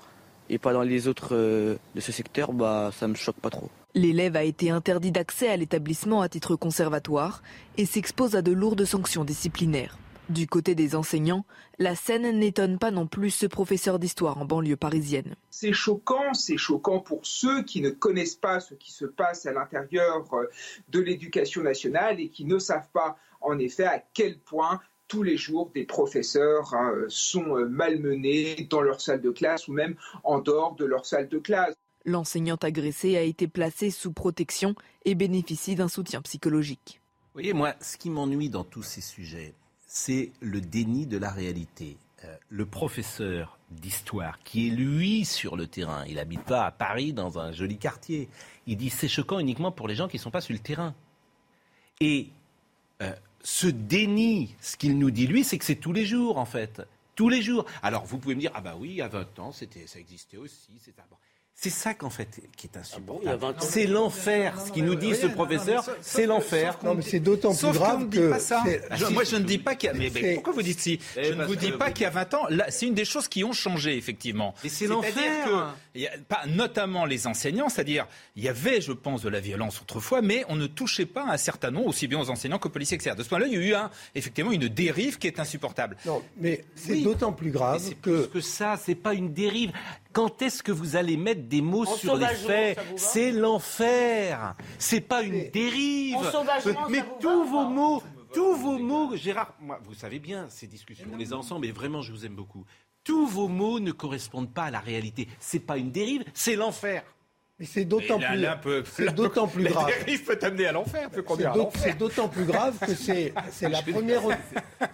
et pas dans les autres euh, de ce secteur, bah ça me choque pas trop. L'élève a été interdit d'accès à l'établissement à titre conservatoire et s'expose à de lourdes sanctions disciplinaires. Du côté des enseignants, la scène n'étonne pas non plus ce professeur d'histoire en banlieue parisienne. C'est choquant, c'est choquant pour ceux qui ne connaissent pas ce qui se passe à l'intérieur euh, de l'éducation nationale et qui ne savent pas en effet à quel point tous les jours des professeurs hein, sont euh, malmenés dans leur salle de classe ou même en dehors de leur salle de classe. L'enseignante agressée a été placée sous protection et bénéficie d'un soutien psychologique. Vous voyez, moi, ce qui m'ennuie dans tous ces sujets, c'est le déni de la réalité. Euh, le professeur d'histoire, qui est lui sur le terrain, il n'habite pas à Paris dans un joli quartier, il dit c'est choquant uniquement pour les gens qui ne sont pas sur le terrain. Et euh, ce déni, ce qu'il nous dit lui, c'est que c'est tous les jours en fait. Tous les jours. Alors vous pouvez me dire, ah bah oui, à 20 ans, ça existait aussi. C'est ça qu'en fait qui est insupportable. Ah c'est l'enfer. Ce qu'il nous dit ce professeur, c'est l'enfer. Non, mais c'est d'autant plus grave que. Pas ça. moi, je ne dis pas qu'il y a. Mais, pourquoi vous dites si Je ne vous dis pas qu'il y a 20 ans. C'est une des choses qui ont changé effectivement. Mais c'est l'enfer. pas, notamment les enseignants, c'est-à-dire il y avait, je pense, de la violence autrefois, mais on ne touchait pas un certain nombre, aussi bien aux enseignants qu'aux policiers, etc. De ce point-là, il y a eu un, effectivement une dérive qui est insupportable. Non, mais c'est d'autant plus grave que. Plus que ça, c'est pas une dérive. Quand est-ce que vous allez mettre des mots sur les faits C'est l'enfer. C'est pas une dérive. Mais tous vos mots, tous vos mots, Gérard, moi, vous savez bien, ces discussions, on les a ensemble, et vraiment, je vous aime beaucoup. Tous vos mots ne correspondent pas à la réalité. C'est pas une dérive, c'est l'enfer. Mais c'est d'autant plus, c'est d'autant plus grave. peut t'amener à l'enfer, C'est d'autant plus grave que c'est, la première,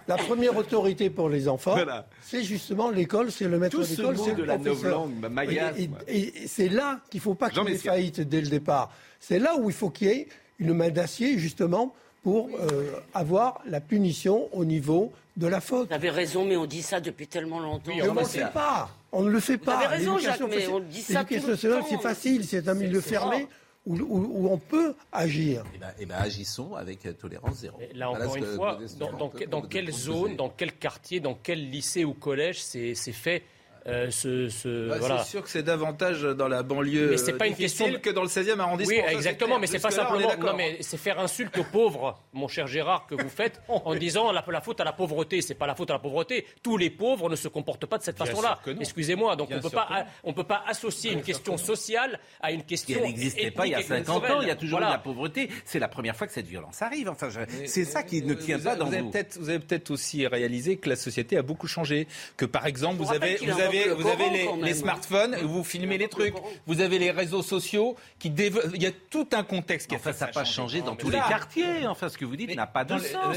la première autorité pour les enfants. C'est justement l'école, c'est le maître d'école, c'est le de professeur. La et, et, c'est là qu'il ne faut pas qu'il y ait faillite dès le départ. C'est là où il faut qu'il y ait une main d'acier, justement, pour euh, avoir la punition au niveau de la faute. Vous avez raison, mais on dit ça depuis tellement longtemps. on ne le fait pas. On ne le fait pas. Vous avez raison, Jacques, mais on dit ça L'éducation nationale, c'est facile. C'est un milieu fermé. Où, où, on peut agir. Eh bien, eh ben, agissons avec euh, tolérance zéro. là, encore une fois, dans, dans quelle zone, dans quel quartier, dans quel lycée ou collège c'est fait euh, ce, bah, C'est sûr que c'est davantage dans la banlieue mais c'est pas une question que dans le 16e arrondissement. Oui, exactement, mais c'est pas simplement. non, mais c'est faire insulte aux pauvres, mon cher Gérard, que vous faites en disant la, la faute à la pauvreté. C'est pas la faute à la pauvreté. Tous les pauvres ne se comportent pas de cette façon-là. Excusez-moi. Donc on peut pas, on peut pas associer une question sociale à une question. Elle n'existait pas il y a 50 ans. Il y a toujours eu la pauvreté. C'est la première fois que cette violence arrive. Enfin, c'est ça qui ne tient pas dans vous. Vous avez peut-être aussi réalisé que la société a beaucoup changé. Que par exemple, vous avez, vous avez vous avez les, smartphones, vous filmez les trucs. Vous avez les réseaux sociaux qui Il y a tout un contexte qui a fait ça n'a pas changé dans tous les quartiers. Enfin, ce que vous dites n'a pas de sens.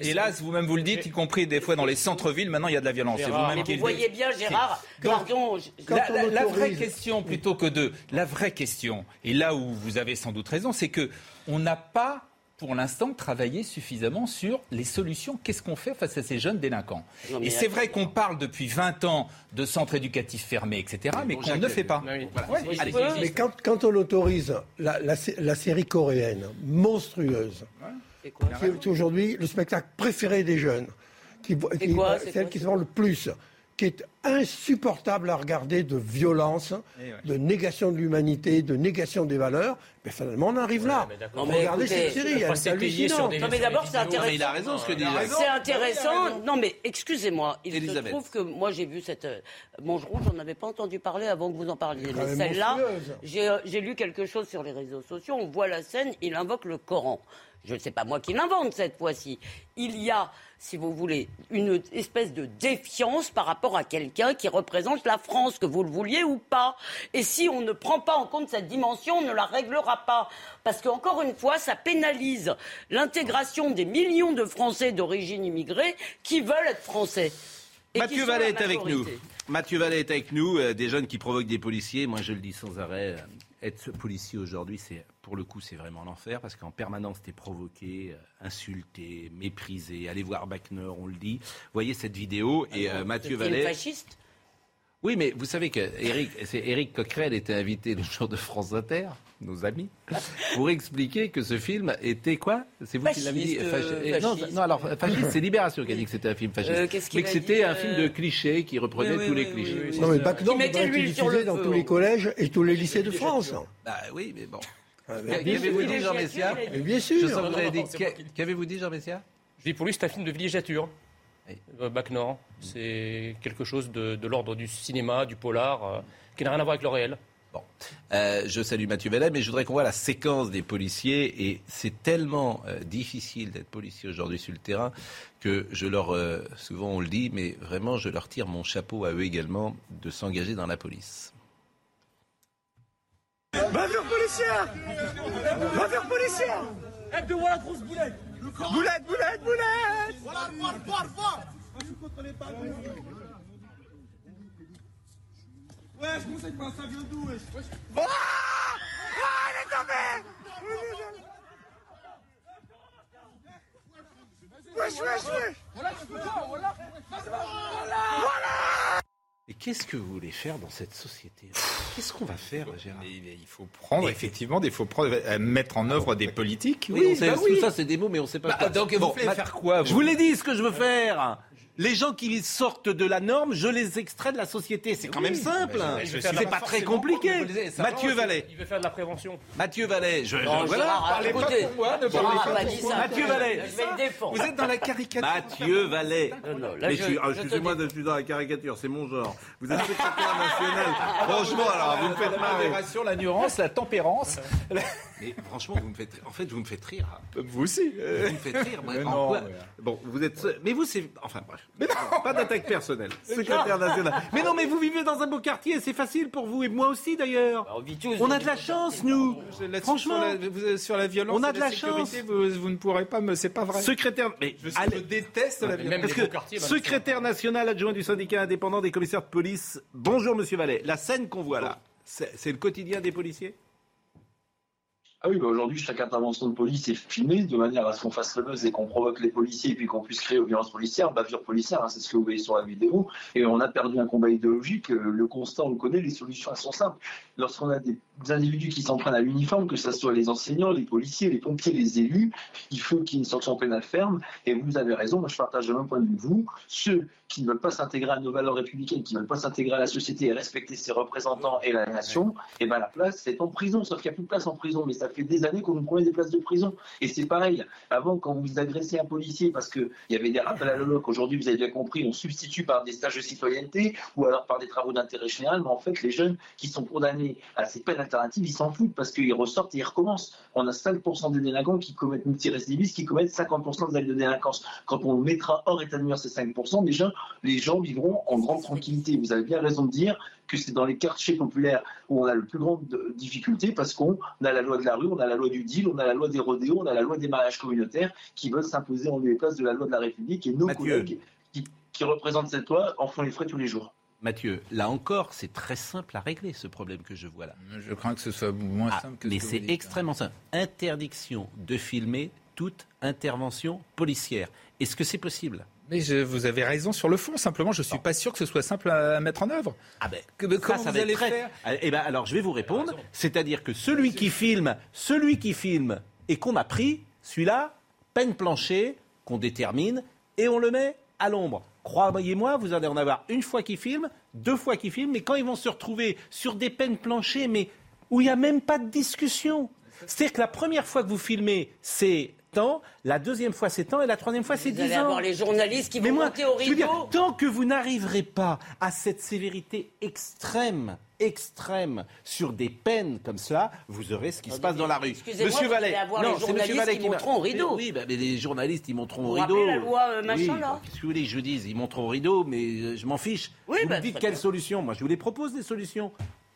hélas, vous-même vous le dites, y compris des fois dans les centres-villes, maintenant il y a de la violence. vous voyez bien, Gérard, pardon. La vraie question, plutôt que de. La vraie question, et là où vous avez sans doute raison, c'est que on n'a pas pour l'instant, travailler suffisamment sur les solutions. Qu'est-ce qu'on fait face à ces jeunes délinquants? Et c'est vrai qu'on parle depuis 20 ans de centres éducatifs fermés, etc., mais qu'on ne fait pas. mais quand, on autorise la, série coréenne, monstrueuse, qui est aujourd'hui le spectacle préféré des jeunes, qui, celle qui se vend le plus, qui est insupportable à regarder de violence, eh de négation de l'humanité, de négation des valeurs. Mais finalement, on arrive là. Regardez cette série, c'est hallucinant. Non, mais d'abord, c'est intéressant. il a raison ce que dit C'est intéressant. Non, mais excusez-moi. Il se trouve que moi, j'ai vu cette euh, Mange Rouge, j'en avais pas entendu parler avant que vous en parliez. Mais celle-là, euh, j'ai lu quelque chose sur les réseaux sociaux. On voit la scène, il invoque le Coran. Je ne sais pas moi qui l'invente cette fois-ci. Il y a si vous voulez, une espèce de défiance par rapport à quelqu'un qui représente la France, que vous le vouliez ou pas. Et si on ne prend pas en compte cette dimension, on ne la réglera pas. Parce qu'encore une fois, ça pénalise l'intégration des millions de Français d'origine immigrée qui veulent être Français. Mathieu Vallet est avec nous. Mathieu Vallet est avec nous, euh, des jeunes qui provoquent des policiers. Moi, je le dis sans arrêt, euh, être policier aujourd'hui, c'est pour le coup, c'est vraiment l'enfer parce qu'en permanence, t'es provoqué, euh, insulté, méprisé. Allez voir Bachner, on le dit. Voyez cette vidéo et euh, Mathieu Vallet. fasciste? Oui, mais vous savez que Eric, c'est Eric Coquerel était invité le jour de France Inter, nos amis, pour expliquer que ce film était quoi? C'est vous qui l'avez dit euh, non, non, alors fasciste, c'est Libération qui a dit que c'était un film fasciste, mais que c'était un film de clichés qui reprenait tous les clichés. non, mais Bachner doit être diffusé dans tous les collèges et tous les lycées de France. Bah oui, mais bon. Ah, qu'avez-vous dit, Jean Messia Bien sûr. Qu'avez-vous dit, Jean Messia? Je dis pour lui, c'est un film de villégiature. Euh, Bac Nord, c'est quelque chose de, l'ordre du cinéma, du polar, euh, qui n'a rien à voir avec le réel. Bon. Euh, je salue Mathieu Vallet, mais je voudrais qu'on voit la séquence des policiers. Et c'est tellement difficile d'être policier aujourd'hui sur le terrain que je leur, souvent on le dit, mais vraiment je leur tire mon chapeau à eux également de s'engager dans la police. Bavure policière Bavure policière de la grosse boulette Boulette, boulette, boulette Voilà, fort, fort, fort Ouais, je sais pas, ça vient d'où, wesh. Ah Ah, elle est tombée Wesh, wesh, wesh. Voilà, voilà Voilà et qu'est-ce que vous voulez faire dans cette société? Qu'est-ce qu'on va faire, Gérard? Il faut prendre, effectivement, il faut prendre, euh, mettre en œuvre des politiques. Oui, bah tout ça, c'est des mots, mais on ne sait pas. Bah, donc, vous voulez faire quoi Je vous l'ai dit, ce que je veux faire les gens qui sortent de la norme, je les extrais de la société. C'est quand même simple. C'est pas très compliqué. Mathieu Vallet. Il veut faire de la prévention. Mathieu Vallet. Je, non, voilà. Parlez pas pour moi. Ne parlez pas Mathieu Vallet. Je vais le défendre. Vous êtes dans la caricature. Mathieu Vallet. Excusez-moi d'être dans la caricature. C'est mon genre. Vous êtes secrétaire national. Franchement, alors vous me faites marrer. La la nuance, la tempérance. Mais franchement, vous me faites, en fait, vous me faites rire. Vous aussi. Vous me faites rire. Moi, en quoi... Bon, vous êtes, mais vous, c'est, enfin bref. Mais non, pas d'attaque personnelle. Secrétaire national. Mais non, mais vous vivez dans un beau quartier, c'est facile pour vous et moi aussi d'ailleurs. Bah, on, a de la chance, nous. Franchement, sur la, violence, on a de la, chance. Vous, ne pourrez pas me. C'est pas vrai. Secrétaire, mais je, déteste la violence. secrétaire national adjoint du syndicat indépendant des commissaires de police. Bonjour, Monsieur Vallet. La scène qu'on voit là, c'est le quotidien des policiers? Ah oui, bah aujourd'hui, chaque intervention de police est filmée de manière à ce qu'on fasse le buzz et qu'on provoque les policiers et puis qu'on puisse créer aux violences policières, bavure policière, hein, c'est ce que vous voyez sur la vidéo. Et on a perdu un combat idéologique. Euh, le constat, on le connaît, les solutions, elles sont simples. Lorsqu'on a des individus qui s'en prennent à l'uniforme, que ce soit les enseignants, les policiers, les pompiers, les élus, il faut qu'il y ait une sanction pénale ferme. Et vous avez raison, moi je partage le même point de vue que vous. Ceux qui ne veulent pas s'intégrer à nos valeurs républicaines, qui ne veulent pas s'intégrer à la société et respecter ses représentants et la nation, et eh ben la place, c'est en prison. Sauf qu'il n'y a plus de place en prison. Mais ça fait des années qu'on nous promet des places de prison. Et c'est pareil. Avant, quand vous agressez un policier parce qu'il y avait des rappels à la loi qu'aujourd'hui, vous avez bien compris, on substitue par des stages de citoyenneté ou alors par des travaux d'intérêt général. Mais en fait, les jeunes qui sont condamnés à ces peines alternatives, ils s'en foutent parce qu'ils ressortent et ils recommencent. On a 5% des délinquants qui commettent multirécidivistes, qui commettent 50% des actes de délinquance. Quand on mettra hors état de nuire ces 5%, déjà, les gens vivront en grande tranquillité. Vous avez bien raison de dire que c'est dans les quartiers populaires où on a le plus grande difficulté parce qu'on a la loi de la rue, on a la loi du deal, on a la loi des rodéos, on a la loi des mariages communautaires qui veulent s'imposer en lieu et place de la loi de la République et nos collègues qui, qui représentent cette loi en font les frais tous les jours. Mathieu, là encore, c'est très simple à régler ce problème que je vois là. Je crains que ce soit moins ah, simple que Mais c'est extrêmement simple. Interdiction de filmer toute intervention policière. Est-ce que c'est possible? Mais vous avez raison sur le fond. Simplement, je ne suis pas sûr que ce soit simple à, mettre en œuvre. Ah ben, comment vous allez faire? Eh ben, alors, je vais vous répondre. C'est-à-dire que celui qui filme, celui qui filme et qu'on a pris, celui-là, peine plancher, qu'on détermine, et on le met à l'ombre. Croyez-moi, vous allez en avoir une fois qui filme, deux fois qui filme, mais quand ils vont se retrouver sur des peines planchées, mais où il n'y a même pas de discussion. C'est-à-dire que la première fois que vous filmez, c'est la deuxième fois c'est temps et la troisième fois c'est dix ans. Vous allez avoir les journalistes qui vont monter au rideau. tant que vous n'arriverez pas à cette sévérité extrême, extrême sur des peines comme cela, vous aurez ce qui se passe dans la rue. Monsieur Vallet, non, c'est Monsieur Vallet qui, monteront au rideau. oui, bah, mais les journalistes ils monteront au rideau. la loi euh, machin là. Qu'est-ce que vous voulez que je dise? Ils monteront au rideau, mais euh, je m'en fiche. vous me bah, dites quelle solution Moi, je vous les propose des solutions.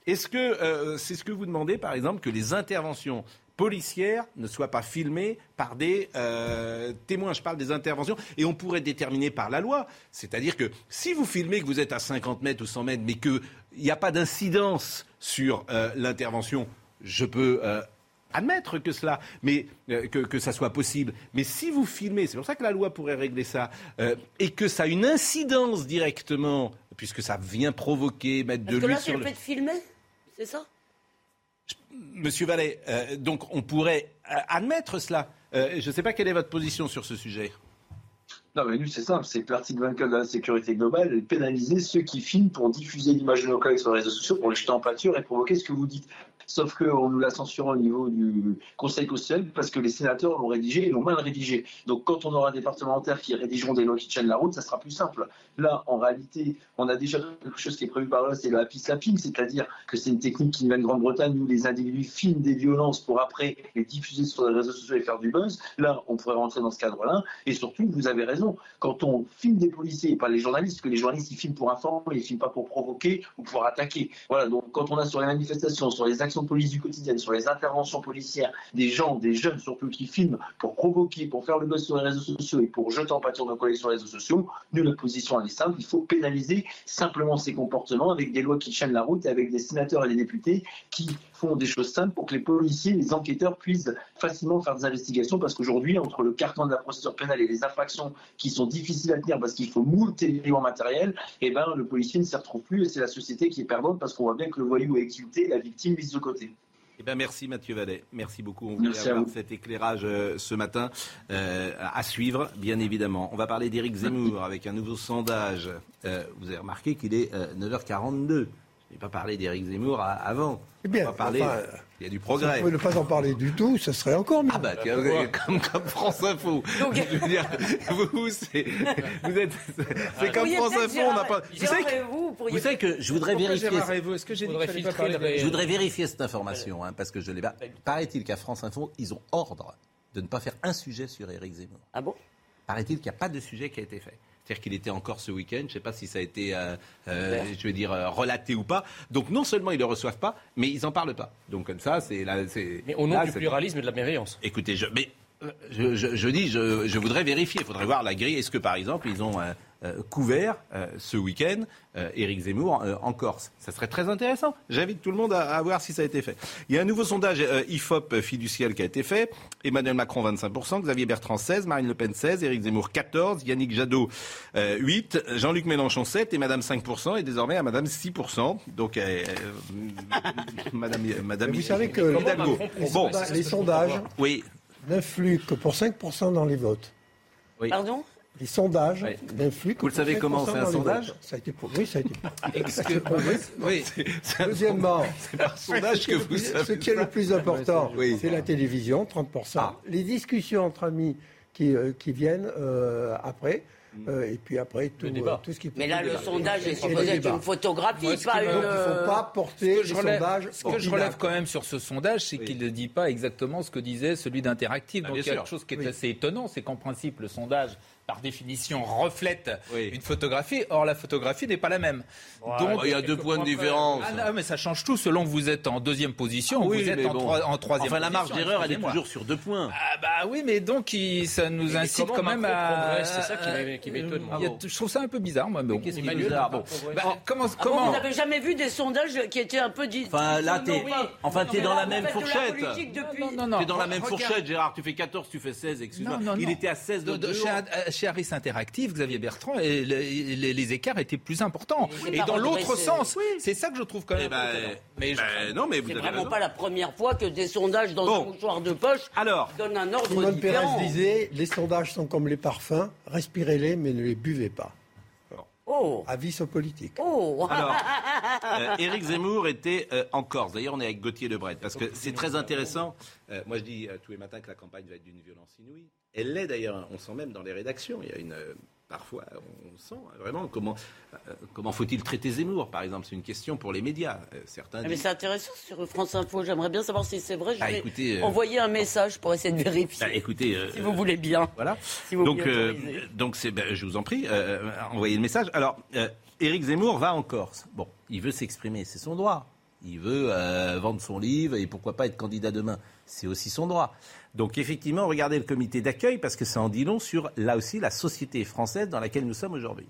Est-ce que euh, c'est ce que vous demandez, par exemple, que les interventions policières ne soient pas filmées par des euh, témoins. Je parle des interventions. Et on pourrait déterminer par la loi. C'est-à-dire que si vous filmez que vous êtes à 50 mètres ou 100 mètres, mais qu'il n'y a pas d'incidence sur euh, l'intervention, je peux euh, admettre que cela, mais que, que, ça soit possible. Mais si vous filmez, c'est pour ça que la loi pourrait régler ça, et que ça a une incidence directement, puisque ça vient provoquer, mettre de l'huile sur le... fait de filmer, c'est ça? Monsieur Vallet, euh, donc on pourrait euh, admettre cela. Euh, je ne sais pas quelle est votre position sur ce sujet. Non, mais nous, c'est simple. C'est l'article 24 de la sécurité globale est pénaliser ceux qui filment pour diffuser l'image de nos sur les réseaux sociaux, pour les jeter en pâture et provoquer ce que vous dites. Sauf qu'on nous l'a censuré au niveau du Conseil constitutionnel parce que les sénateurs l'ont rédigé et l'ont mal rédigé. Donc quand on aura des parlementaires qui rédigeront des lois qui tiennent la route, ça sera plus simple. Là, en réalité, on a déjà quelque chose qui est prévu par là, c'est le happy slapping, c'est-à-dire que c'est une technique qui vient de Grande-Bretagne où les individus filment des violences pour après les diffuser sur les réseaux sociaux et faire du buzz. Là, on pourrait rentrer dans ce cadre-là. Et surtout, vous avez raison, quand on filme des policiers pas les journalistes, parce que les journalistes, ils filment pour informer, ils filment pas pour provoquer ou pour attaquer. Voilà, donc quand on a sur les manifestations, sur les actions de police du quotidien, sur les interventions policières, des gens, des jeunes surtout qui filment pour provoquer, pour faire le buzz sur les réseaux sociaux et pour jeter en pâture nos collègues sur les réseaux sociaux, nous, notre position, elle. Il faut pénaliser simplement ces comportements avec des lois qui tiennent la route et avec des sénateurs et des députés qui font des choses simples pour que les policiers, les enquêteurs puissent facilement faire des investigations parce qu'aujourd'hui, entre le carton de la procédure pénale et les infractions qui sont difficiles à tenir parce qu'il faut moult éléments matériels, eh ben, le policier ne s'y retrouve plus et c'est la société qui est perdante parce qu'on voit bien que le voyou est exulté la victime mise de côté. Eh ben merci Mathieu Vallet, merci beaucoup. On voulait avoir cet éclairage euh, ce matin euh, à suivre, bien évidemment. On va parler d'Éric Zemmour avec un nouveau sondage. Euh, vous avez remarqué qu'il est 9h42. Je n'ai pas parlé d'Éric Zemmour avant. Eh bien, parler, il y a du progrès. Si on ne pas en parler du tout, ce serait encore mieux. Ah bah, comme, comme, France Info. Donc, je veux dire, vous, c'est, vous êtes, c'est comme France Info, on n'a pas. Vous savez, que, vous, savez que je voudrais vérifier. Est-ce que j'ai dit Je voudrais vérifier cette information, hein, parce que je l'ai pas. Paraît-il qu'à France Info, ils ont ordre de ne pas faire un sujet sur Éric Zemmour. Ah bon? Paraît-il qu'il n'y a pas de sujet qui a été fait. C'est-à-dire qu'il était encore ce week-end. Je ne sais pas si ça a été, euh, euh, je veux dire, relaté ou pas. Donc non seulement ils ne le reçoivent pas, mais ils n'en parlent pas. Donc comme ça, c'est là. Mais au nom du pluralisme et de la bienveillance. Écoutez, je, mais, je, je, dis, je, voudrais vérifier. Il faudrait voir la grille. Est-ce que par exemple, ils ont euh, couvert euh, ce week-end euh, Éric Zemmour en Corse? Ça serait très intéressant. J'invite tout le monde à, voir si ça a été fait. Il y a un nouveau sondage IFOP fiduciel qui a été fait. Emmanuel Macron 25%, Xavier Bertrand 16, Marine Le Pen 16, Éric Zemmour 14, Yannick Jadot 8, Jean-Luc Mélenchon 7 et Madame 5% et désormais à Madame 6%. Donc Madame, Madame. Vous savez que bon, les sondages oui. N'influent que pour 5% dans les votes. Oui. Pardon? Les sondages n'influent Vous le savez comment on fait un sondage? Ça a été pour... Oui, ça a été oui, Deuxièmement, c'est par sondage que vous savez. Ce qui est le plus important, c'est la télévision, 30%. Ah. Les discussions entre amis qui, euh, qui viennent euh, après. Euh, et puis après, tout, tout ce qui Mais là, le sondage est supposé être une photographie, pas une. Donc, il ne faut pas porter ce que les sondages. Ce que je relève quand même sur ce sondage, c'est qu'il ne dit pas exactement ce que disait celui d'Interactive. Ah, Donc, il y a quelque chose qui est assez étonnant, c'est qu'en principe, le sondage par définition, reflète une photographie. Or, la photographie n'est pas la même. Donc, il y a deux points de différence. Ah, mais ça change tout selon que vous êtes en deuxième position ou vous êtes en, troisième position. Enfin, la marge d'erreur, elle est toujours sur deux points. Ah, bah oui, mais donc, ça nous incite quand même à. C'est ça qui m'étonne. Je trouve ça un peu bizarre, moi. Bon. Qu'est-ce qui est bizarre bon. bah, comment, ah comment... Vous n'avez jamais vu des sondages qui étaient un peu dit. Enfin, là, t'es enfin, es dans la même fourchette. T'es dans la même fourchette, Gérard. Tu fais 14, tu fais 16, excuse-moi. Il était à 16 de Chez Harris Interactive Xavier Bertrand, et les, écarts étaient plus importants. et dans l'autre sens, c'est ça que je trouve quand même. Eh ben, mais ben, non, mais vous C'est vraiment pas la première fois que des sondages dans un mouchoir de poche Alors, donnent un ordre Simone différent. Pérez disait les sondages sont comme les parfums, respirez-les mais ne les buvez pas. Oh. Avis aux politiques. Oh. Alors, euh, Éric Zemmour était euh, en Corse. D'ailleurs, on est avec Gauthier Lebret parce que c'est très intéressant. Euh, moi, je dis tous les matins que la campagne va être d'une violence inouïe. Elle l'est d'ailleurs, on sent même dans les rédactions, il y a une... Euh, parfois, on sent vraiment comment, euh, comment faut-il traiter Zemmour, par exemple? C'est une question pour les médias. Euh, certains ah, Mais c'est intéressant sur France Info. J'aimerais bien savoir si c'est vrai. Je ah, vais envoyer un message pour essayer de vérifier. Bah, écoutez, si vous voulez bien. Voilà. donc, donc c'est, ben, je vous en prie, envoyez le message. Alors, Éric Zemmour va en Corse. Bon, il veut s'exprimer, c'est son droit. Il veut vendre son livre et pourquoi pas être candidat demain. C'est aussi son droit. Donc effectivement, regardez le comité d'accueil parce que ça en dit long sur, là aussi, la société française dans laquelle nous sommes aujourd'hui.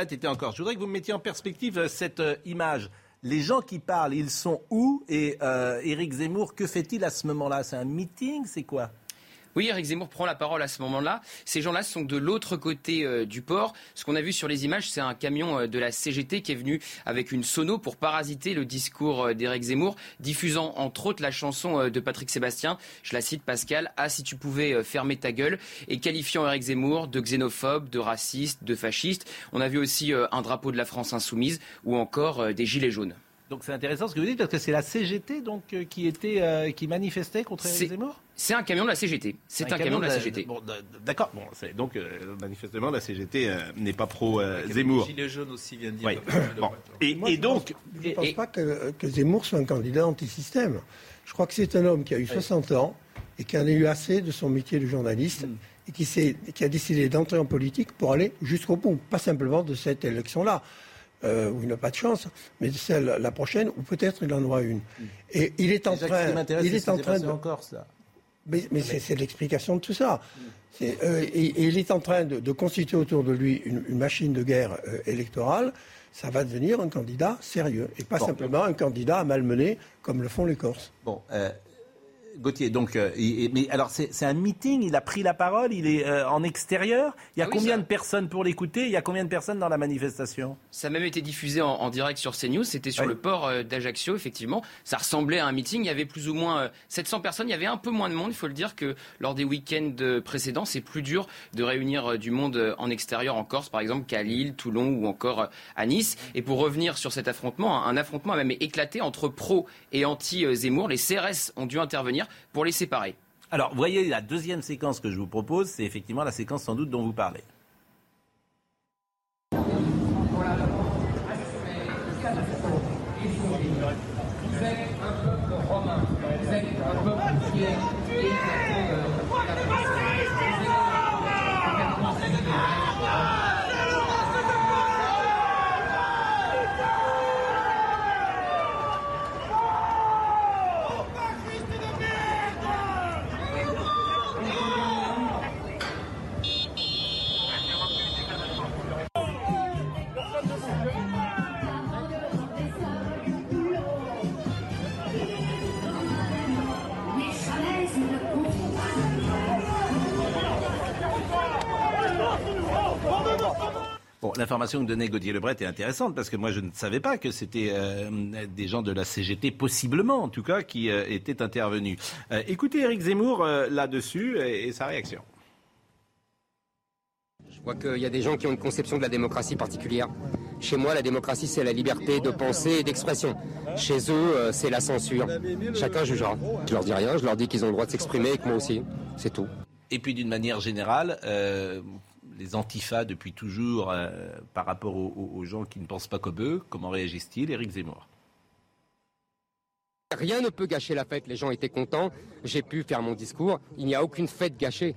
Était encore. Je voudrais que vous me mettiez en perspective euh, cette euh, image. Les gens qui parlent, ils sont où? Et euh, Éric Zemmour, que fait-il à ce moment-là? C'est un meeting? C'est quoi? Oui, Eric Zemmour prend la parole à ce moment-là. Ces gens-là sont de l'autre côté euh, du port. Ce qu'on a vu sur les images, c'est un camion euh, de la CGT qui est venu avec une sono pour parasiter le discours euh, d'Éric Zemmour, diffusant entre autres la chanson de Patrick Sébastien. Je la cite, Pascal. Ah, si tu pouvais fermer ta gueule et qualifiant Éric Zemmour de xénophobe, de raciste, de fasciste. On a vu aussi un drapeau de la France insoumise ou encore des gilets jaunes. Donc c'est intéressant ce que vous dites parce que c'est la CGT donc qui était qui manifestait contre Éric Zemmour. C'est un camion de la CGT. C'est un, camion de la, CGT. D'accord. Bon, donc euh, manifestement la CGT euh, n'est pas pro euh, Zemmour. Gilets jaunes aussi vient de dire. Et, donc, je ne pense, pas que, Zemmour soit un candidat anti-système. Je crois que c'est un homme qui a eu 60 ans et qui en a eu assez de son métier de journaliste. Mm. Et qui, qui a décidé d'entrer en politique pour aller jusqu'au bout, pas simplement de cette élection-là. Où il n'a pas de chance, mais celle la prochaine, où peut-être il en aura une. Mm. Et il est en train, il est en train de, en Corse, là. Mais, c'est l'explication de tout ça. Euh, et, il est en train de, constituer autour de lui une, machine de guerre euh, électorale. Ça va devenir un candidat sérieux et pas simplement un candidat à malmener comme le font les Corses. Bon, euh, Gauthier, donc, euh, mais alors c'est un meeting, il a pris la parole, il est euh, en extérieur. Il y a ah combien de personnes pour l'écouter? Il y a combien de personnes dans la manifestation? Ça a même été diffusé en, direct sur CNews. C'était sur le port euh, d'Ajaccio, effectivement. Ça ressemblait à un meeting. Il y avait plus ou moins 700 personnes. Il y avait un peu moins de monde. Il faut le dire que lors des week-ends précédents, c'est plus dur de réunir du monde en extérieur en Corse, par exemple, qu'à Lille, Toulon ou encore à Nice. Et pour revenir sur cet affrontement, un affrontement a même éclaté entre pro et anti-Zemmour. Les CRS ont dû intervenir pour les séparer. Alors, voyez, la deuxième séquence que je vous propose, c'est effectivement la séquence sans doute dont vous parlez. L'information que donnait Gaudier Lebret est intéressante parce que moi je ne savais pas que c'était euh, des gens de la CGT, possiblement en tout cas, qui euh, étaient intervenus. Euh, écoutez Eric Zemmour là-dessus et, sa réaction. Je vois qu'il y a des gens qui ont une conception de la démocratie particulière. Chez moi, la démocratie, c'est la liberté de penser et d'expression. Chez eux, c'est la censure. Chacun jugera. Je leur dis rien, je leur dis qu'ils ont le droit de s'exprimer et que moi aussi. C'est tout. Et puis d'une manière générale, les antifas depuis toujours euh, par rapport aux, gens qui ne pensent pas comme eux Comment réagissent-ils Éric Zemmour? Rien ne peut gâcher la fête. Les gens étaient contents. J'ai pu faire mon discours. Il n'y a aucune fête gâchée.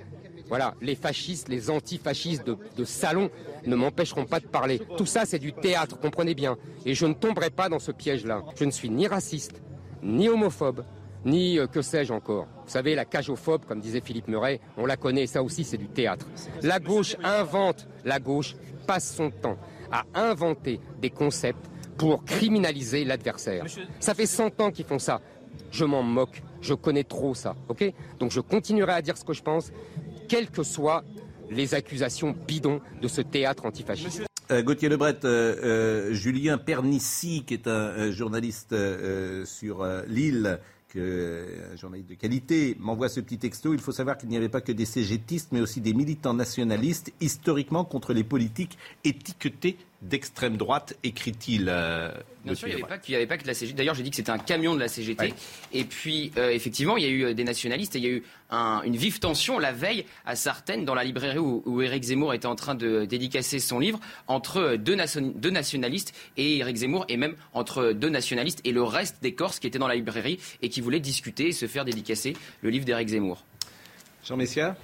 Voilà, les fascistes, les antifascistes de salon ne m'empêcheront pas de parler. Tout ça, c'est du théâtre, comprenez bien. Et je ne tomberai pas dans ce piège-là. Je ne suis ni raciste, ni homophobe, ni euh, que sais-je encore. Vous savez, la cagophobe, comme disait Philippe Murray, on la connaît, ça aussi c'est du théâtre. La gauche invente, la gauche passe son temps à inventer des concepts pour criminaliser l'adversaire. Ça fait 100 ans qu'ils font ça. Je m'en moque, je connais trop ça, ok? Donc je continuerai à dire ce que je pense, quelles que soient les accusations bidons de ce théâtre antifasciste. Euh, Gauthier Lebret, euh, Julien Pernici, qui est un journaliste sur l'île, un journaliste de qualité, m'envoie ce petit texto. Il faut savoir qu'il n'y avait pas que des CGTistes, mais aussi des militants nationalistes, historiquement contre les politiques étiquetés d'extrême droite, écrit-il. Euh, Bien sûr, il n'y avait, pas que de la CGT. D'ailleurs, j'ai dit que c'était un camion de la CGT. Et puis, euh, effectivement, il y a eu euh, des nationalistes et il y a eu une vive tension la veille à Sartène, dans la librairie où, où Éric Zemmour était en train de dédicacer son livre, entre deux, deux, nationalistes et Éric Zemmour, et même entre deux nationalistes et le reste des Corses qui étaient dans la librairie et qui voulaient discuter et se faire dédicacer le livre d'Éric Zemmour. Jean Messia?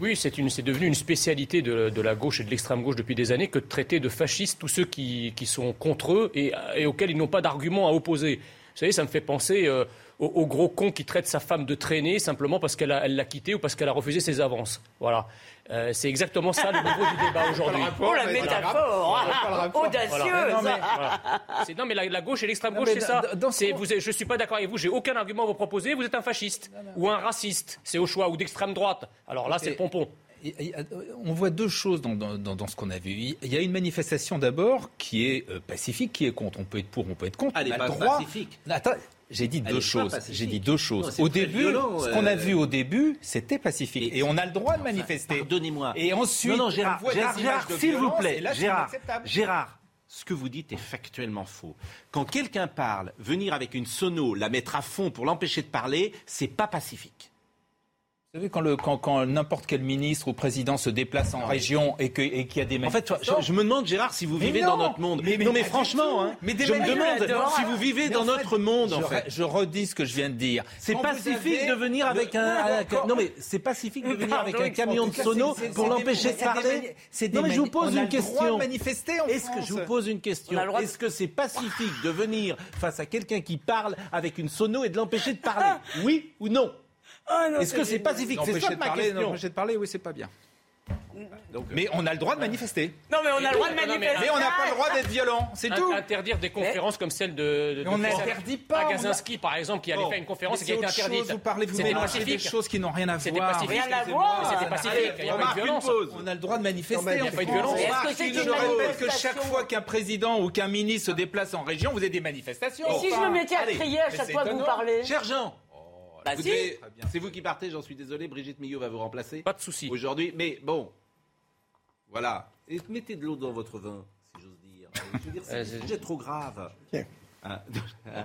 Oui, c'est devenu une spécialité de, la gauche et de l'extrême gauche depuis des années que de traiter de fascistes tous ceux qui, sont contre eux et, auxquels ils n'ont pas d'argument à opposer. Vous savez, ça me fait penser euh, au, gros con qui traite sa femme de traîner simplement parce qu'elle l'a quitté ou parce qu'elle a refusé ses avances. Voilà. Euh, c'est exactement ça le niveau du débat aujourd'hui. Oh la métaphore Audacieuse Non mais la, gauche et l'extrême gauche, c'est ça. Vous, je ne suis pas d'accord avec vous, j'ai aucun argument à vous proposer, vous êtes un fasciste ou un raciste, c'est au choix, ou d'extrême droite. Alors là, c'est le pompon. On voit deux choses dans, ce qu'on a vu. Il y a une manifestation d'abord qui est euh, pacifique, qui est contre. On peut être pour, on peut être contre. Elle n'est pas pacifique. J'ai dit, deux choses. J'ai dit deux choses. au début, ce qu'on a euh, vu au début, c'était pacifique. Et, on a le droit de manifester. Pardonnez-moi. Et ensuite, non, Gérard, Gérard, s'il vous plaît, Gérard, Gérard, ce que vous dites est factuellement faux. Quand quelqu'un parle, venir avec une sono, la mettre à fond pour l'empêcher de parler, c'est pas pacifique. Vous savez, quand, quand, n'importe quel ministre ou président se déplace en région et qu'il y a des En fait, je, me demande, Gérard, si vous vivez dans notre monde. Mais, non, mais franchement, hein, je me demande si vous vivez dans notre monde, en fait. Je redis ce que je viens de dire. C'est pacifique de venir avec un, Non, mais c'est pacifique de venir avec un camion de sono pour l'empêcher de parler. Non, mais je vous pose une question. Est-ce que je vous pose une question Est-ce que c'est pacifique de venir face à quelqu'un qui parle avec une sono et de l'empêcher de parler Oui ou non Ah Est-ce que c'est pacifique C'est ça ma question. N'empêcher de parler, oui, c'est pas bien. mais on a le droit de manifester. Non, mais on a le droit de manifester. Mais on n'a pas le droit d'être violent, c'est tout. Interdire des conférences comme celle de. on n'interdit pas. Agazinski, par exemple, qui allait faire une conférence et qui a été interdite. Vous parlez, vous mélangez des choses qui n'ont rien à voir. C'était pacifique. Rien à voir. C'était pacifique. Il n'y a pas de violence. On a le droit de manifester. Il n'y a pas de violence. Je rappelle que chaque fois qu'un président ou qu'un ministre se déplace en région, vous avez des manifestations. Et si je me mettais à crier à chaque fois que vous parlez Cher Jean bah c'est vous qui partez, j'en suis désolé. Brigitte Millot va vous remplacer. Pas de souci. Aujourd'hui, mais bon, voilà. Et mettez de l'eau dans votre vin, si j'ose dire. Je veux dire, c'est un sujet trop grave. Ah,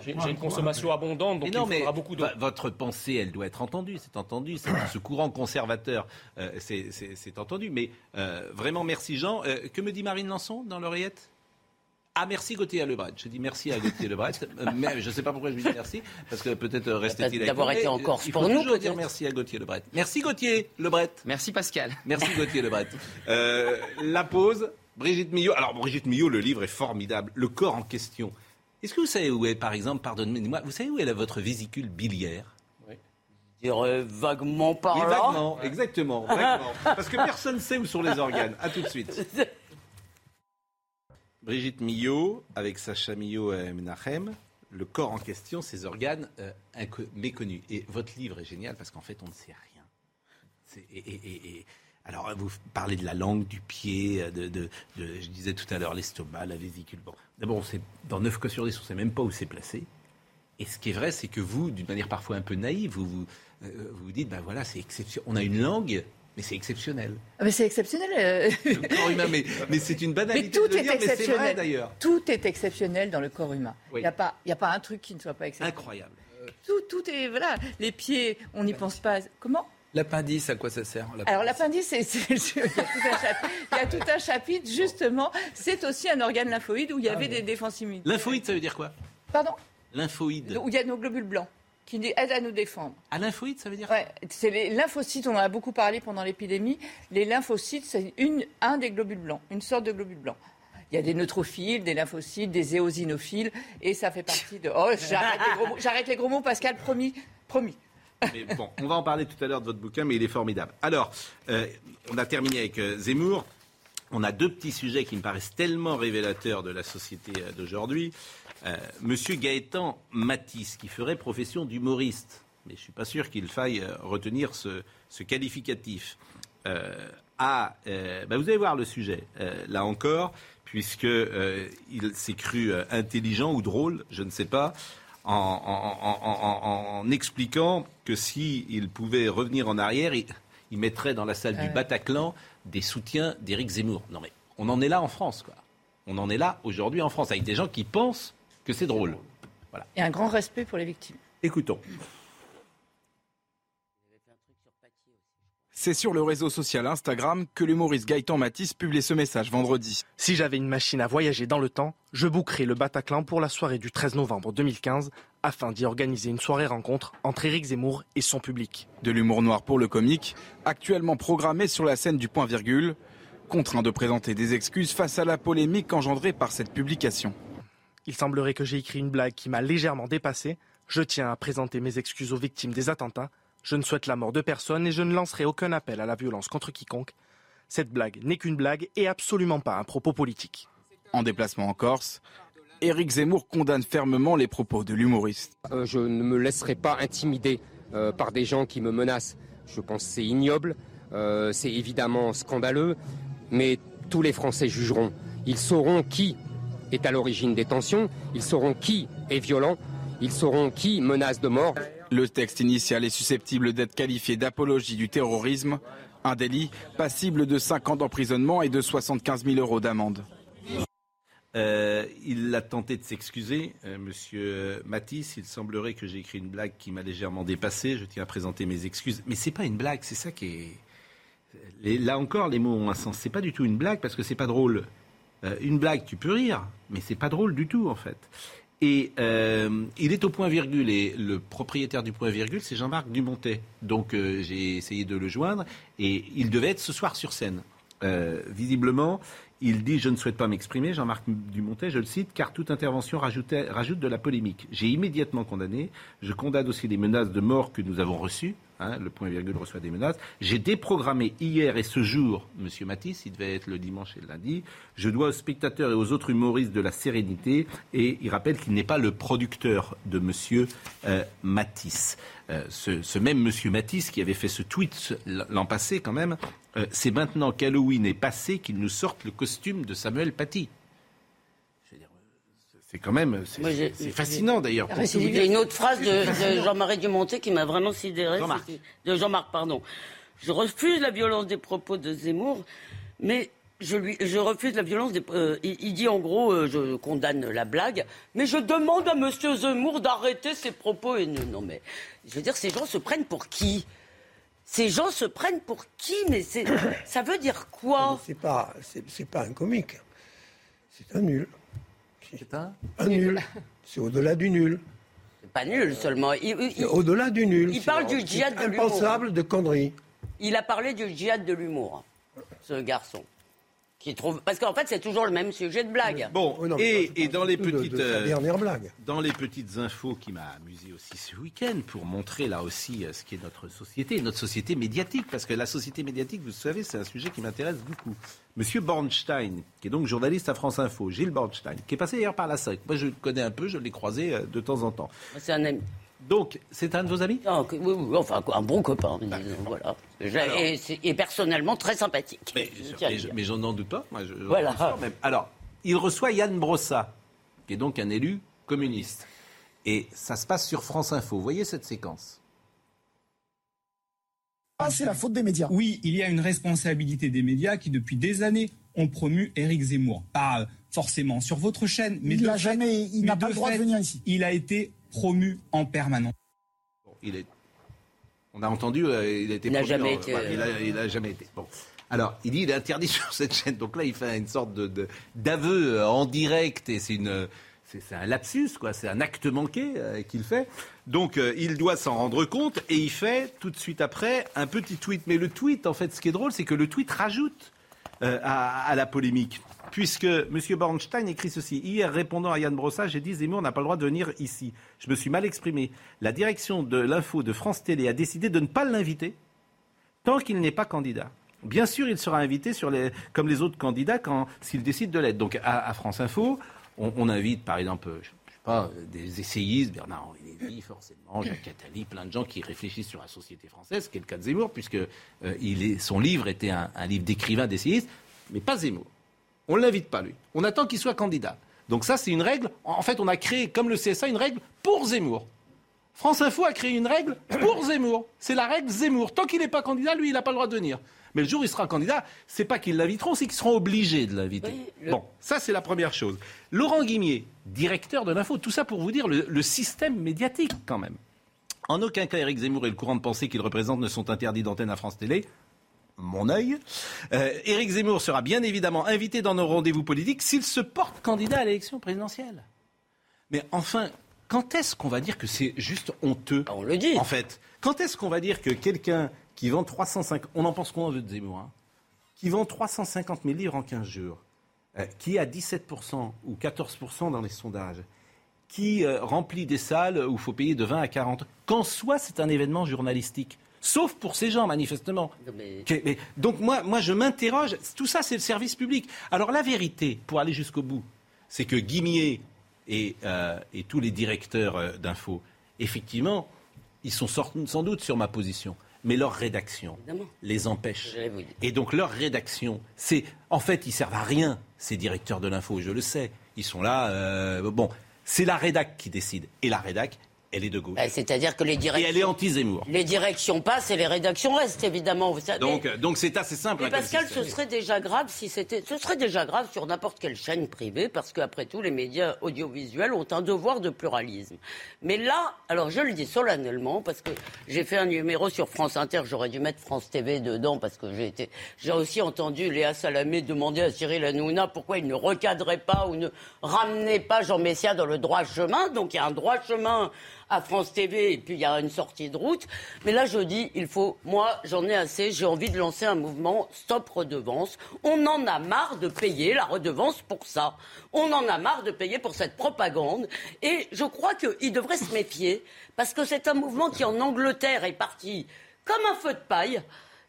J'ai une consommation abondante, donc il faudra beaucoup d'eau. Votre pensée, elle doit être entendue, c'est entendu. Ce courant conservateur, euh, c'est entendu. Mais euh, vraiment, merci Jean. Euh, que me dit Marine Lançon dans l'oreillette? Ah, merci Gauthier Lebret. Je dis merci à Gauthier Lebret. mais je ne sais pas pourquoi je lui dis merci, parce que peut-être restait-il avec D'avoir été en Corse il pour nous. toujours dire merci à Gauthier Lebret. Merci Gauthier Lebret. Merci Pascal. Merci Gauthier Lebret. Euh, la pause. Brigitte Millot. Alors, Brigitte Millot, le livre est formidable. Le corps en question. Est-ce que vous savez où est, par exemple, pardonnez-moi, vous savez où est votre vésicule biliaire? Oui. Je dirais vaguement par oui, là. vaguement, exactement, vaguement. Parce que personne ne sait où sont les organes. À tout de suite. Brigitte Millot, avec Sacha Millot et Menachem, le corps en question, ses organes euh, méconnus. Et votre livre est génial parce qu'en fait, on ne sait rien. Et, alors, vous parlez de la langue, du pied, de je disais tout à l'heure, l'estomac, la vésicule. Bon, d'abord, dans 9 cas sur 10, on ne sait même pas où c'est placé. Et ce qui est vrai, c'est que vous, d'une manière parfois un peu naïve, vous vous, euh, vous, vous dites, ben voilà, c'est exceptionnel. On a une langue mais c'est exceptionnel. Ah, mais c'est exceptionnel. Euh. Le corps humain, mais, mais c'est une banalité mais tout de est dire, exceptionnel. mais c'est vrai d'ailleurs. Tout est exceptionnel dans le corps humain. Il n'y a, pas, a pas un truc qui ne soit pas exceptionnel. Incroyable. Tout, tout est, voilà, les pieds, on n'y pense pas. Comment? L'appendice, à quoi ça sert Alors l'appendice, il, y a tout un chapitre, justement, c'est aussi un organe lymphoïde où il y avait ah des défenses immunitaires. Lymphoïde, ça veut dire quoi? Pardon? Lymphoïde. Où il y a nos globules blancs qui aident à nous défendre. À lymphoïde, ça veut dire Ouais, c'est les lymphocytes, on en a beaucoup parlé pendant l'épidémie. Les lymphocytes, c'est un des globules blancs, une sorte de globule blanc. Il y a des neutrophiles, des lymphocytes, des éosinophiles, et ça fait partie de... Oh, j'arrête les, gros mots, Pascal, promis, promis. Mais bon, on va en parler tout à l'heure de votre bouquin, mais il est formidable. Alors, euh, on a terminé avec euh, Zemmour. On a deux petits sujets qui me paraissent tellement révélateurs de la société euh, d'aujourd'hui. Euh, Monsieur Gaëtan Matisse, qui ferait profession d'humoriste, mais je ne suis pas sûr qu'il faille euh, retenir ce, qualificatif, euh, a, bah, vous allez voir le sujet, là encore, puisqu'il s'est cru intelligent ou drôle, je ne sais pas, en, expliquant que s'il pouvait revenir en arrière, il, il, mettrait dans la salle du Bataclan des soutiens d'Éric Zemmour. Non mais on en est là en France, quoi. On en est là aujourd'hui en France, avec des gens qui pensent que c'est drôle. Voilà. Et un grand respect pour les victimes. Écoutons. C'est sur le réseau social Instagram que l'humoriste Gaëtan Matisse publie ce message vendredi. Si j'avais une machine à voyager dans le temps, je bouquerais le Bataclan pour la soirée du 13 novembre 2015 afin d'y organiser une soirée rencontre entre Éric Zemmour et son public. De l'humour noir pour le comique, actuellement programmé sur la scène du point virgule, contraint de présenter des excuses face à la polémique engendrée par cette publication. Il semblerait que j'ai écrit une blague qui m'a légèrement dépassé. Je tiens à présenter mes excuses aux victimes des attentats. Je ne souhaite la mort de personne et je ne lancerai aucun appel à la violence contre quiconque. Cette blague n'est qu'une blague et absolument pas un propos politique. En déplacement en Corse, Éric Zemmour condamne fermement les propos de l'humoriste. Euh, je ne me laisserai pas intimider euh, par des gens qui me menacent. Je pense que c'est ignoble, euh, c'est évidemment scandaleux, mais tous les Français jugeront. Ils sauront qui est à l'origine des tensions, ils sauront qui est violent, ils sauront qui menace de mort. Le texte initial est susceptible d'être qualifié d'apologie du terrorisme, un délit passible de 5 ans d'emprisonnement et de 75 000 euros d'amende. Euh, il a tenté de s'excuser, euh, monsieur Matisse. Il semblerait que j'ai écrit une blague qui m'a légèrement dépassé. Je tiens à présenter mes excuses. Mais c'est pas une blague, c'est ça qui est. là encore, les mots ont un sens. C'est pas du tout une blague parce que c'est pas drôle. Euh, une blague, tu peux rire, mais c'est pas drôle du tout en fait. Et euh, il est au point virgule et le propriétaire du point virgule, c'est Jean-Marc Dumontet. Donc euh, j'ai essayé de le joindre et il devait être ce soir sur scène. visiblement, Il dit Je ne souhaite pas m'exprimer, Jean-Marc Dumontet, je le cite, car toute intervention rajoute de la polémique. J'ai immédiatement condamné. Je condamne aussi les menaces de mort que nous avons reçues. Hein, le point virgule reçoit des menaces. J'ai déprogrammé hier et ce jour, Monsieur Matisse, il devait être le dimanche et le lundi. Je dois aux spectateurs et aux autres humoristes de la sérénité et il rappelle qu'il n'est pas le producteur de Monsieur euh, Matisse. Euh, ce, même Monsieur Matisse qui avait fait ce tweet l'an passé quand même, euh, c'est maintenant qu'Halloween est passé qu'il nous sorte le costume de Samuel Paty. C'est quand même, c'est fascinant d'ailleurs. Il y a une autre phrase de, Jean-Marie Dumontet qui m'a vraiment sidéré. Jean-Marc. De Jean-Marc, pardon. Je refuse la violence des propos de Zemmour, mais je, lui, je refuse la violence des. Euh, il, dit en gros, euh, je condamne la blague, mais je demande à M. Zemmour d'arrêter ses propos. Et non, non, mais je veux dire, ces gens se prennent pour qui? Ces gens se prennent pour qui? Mais ça veut dire quoi? C'est pas, c'est pas un comique. C'est un nul. C'est un Un nul. C'est au-delà du nul. C'est pas nul seulement. Au-delà du nul. Il parle du djihad de l'humour. Impensable de conneries. Il a parlé du djihad de l'humour, ce garçon. Parce qu'en fait, c'est toujours le même sujet de blague. Bon, et, dans les petites euh, dernière blague. Dans les petites infos qui m'a amusé aussi ce week-end pour montrer là aussi euh, ce qu'est notre société, notre société médiatique, parce que la société médiatique, vous savez, c'est un sujet qui m'intéresse beaucoup. Monsieur Bornstein, qui est donc journaliste à France Info, Gilles Bornstein, qui est passé hier par la SAC. Moi, je le connais un peu, je l'ai croisé euh, de temps en temps. C'est un ami. Donc, c'est un de vos amis? Oui, oui, enfin, un bon copain, voilà. et, personnellement très sympathique. Mais, j'en doute pas. Moi, voilà. Alors, il reçoit Yann Brossa, qui est donc un élu communiste. Et ça se passe sur France Info. Vous voyez cette séquence? Ah, c'est la faute des médias. Oui, il y a une responsabilité des médias qui, depuis des années, ont promu Éric Zemmour. Pas forcément sur votre chaîne, mais il n'a jamais, il n'a pas le droit de venir ici. Il a été promu en permanence. il est. On a entendu, euh, il a été. Il n'a jamais, été... il a, jamais été. Bon. Alors, il dit il est interdit sur cette chaîne. Donc là, il fait une sorte de, d'aveu euh, en direct et c'est une. C'est, un lapsus, quoi. C'est un acte manqué euh, qu'il fait. Donc, il doit s'en rendre compte et il fait tout de suite après un petit tweet. Mais le tweet, en fait, ce qui est drôle, c'est que le tweet rajoute à, à la polémique puisque M. Bornstein écrit ceci. Hier, répondant à Yann Brossat, j'ai dit Zemmour n'a pas le droit de venir ici. Je me suis mal exprimé. La direction de l'info de France Télé a décidé de ne pas l'inviter tant qu'il n'est pas candidat. Bien sûr, il sera invité sur les, comme les autres candidats quand s'il décide de l'être. Donc à, France Info, on, invite par exemple, je sais pas, des essayistes, Bernard-Henri Lévy, forcément, Jacques Attali, plein de gens qui réfléchissent sur la société française, ce qui est le cas de Zemmour, puisque euh, son livre était un, un livre d'écrivain d'essayistes, mais pas Zemmour. On ne l'invite pas, lui. On attend qu'il soit candidat. Donc ça, c'est une règle. En fait, on a créé, comme le CSA, une règle pour Zemmour. France Info a créé une règle pour Zemmour. C'est la règle Zemmour. Tant qu'il n'est pas candidat, lui, il n'a pas le droit de venir. Mais le jour où il sera candidat, c'est pas qu'ils l'inviteront, c'est qu'ils seront obligés de l'inviter. Bon, ça c'est la première chose. Laurent Guimier, directeur de l'info, tout ça pour vous dire le, le, système médiatique quand même. En aucun cas, Éric Zemmour et le courant de pensée qu'il représente ne sont interdits d'antenne à France Télé mon œil. Euh, Éric Zemmour sera bien évidemment invité dans nos rendez-vous politiques s'il se porte candidat à l'élection présidentielle. Mais enfin, quand est-ce qu'on va dire que c'est juste honteux On le dit. En fait, quand est-ce qu'on va dire que quelqu'un qui vend 350... On en pense qu'on veut de Zemmour. Hein, qui vend 350 000 livres en 15 jours, euh, qui a 17% ou 14% dans les sondages, qui euh, remplit des salles où il faut payer de 20 à 40, qu'en soi c'est un événement journalistique sauf pour ces gens, manifestement. donc moi, moi, je m'interroge, tout ça, c'est le service public. Alors la vérité, pour aller jusqu'au bout, c'est que Guimier et, euh, et tous les directeurs euh, d'info, effectivement, ils sont sans doute sur ma position. Mais leur rédaction les empêche. Et donc leur rédaction, c'est en fait, ils servent à rien ces directeurs de l'info. Je le sais, ils sont là. Euh, bon, c'est la rédac qui décide. Et la rédac, elle est de gauche. Bah, c'est-à-dire que les directions. Et elle est anti-Zemmour. Les directions passent et les rédactions restent, évidemment. Vous savez. Donc, donc c'est assez simple. Mais Pascal, ce serait déjà grave si c'était. Ce serait déjà grave sur n'importe quelle chaîne privée, parce qu'après tout, les médias audiovisuels ont un devoir de pluralisme. Mais là, alors je le dis solennellement, parce que j'ai fait un numéro sur France Inter, j'aurais dû mettre France TV dedans, parce que j'ai été. J'ai aussi entendu Léa Salamé demander à Cyril Hanouna pourquoi il ne recadrait pas ou ne ramenait pas Jean Messia dans le droit chemin. Donc il y a un droit chemin à France TV et puis il y a une sortie de route. Mais là, je dis, il faut, moi, j'en ai assez, j'ai envie de lancer un mouvement Stop Redevance. On en a marre de payer la redevance pour ça. On en a marre de payer pour cette propagande. Et je crois qu'il devrait se méfier parce que c'est un mouvement qui en Angleterre est parti comme un feu de paille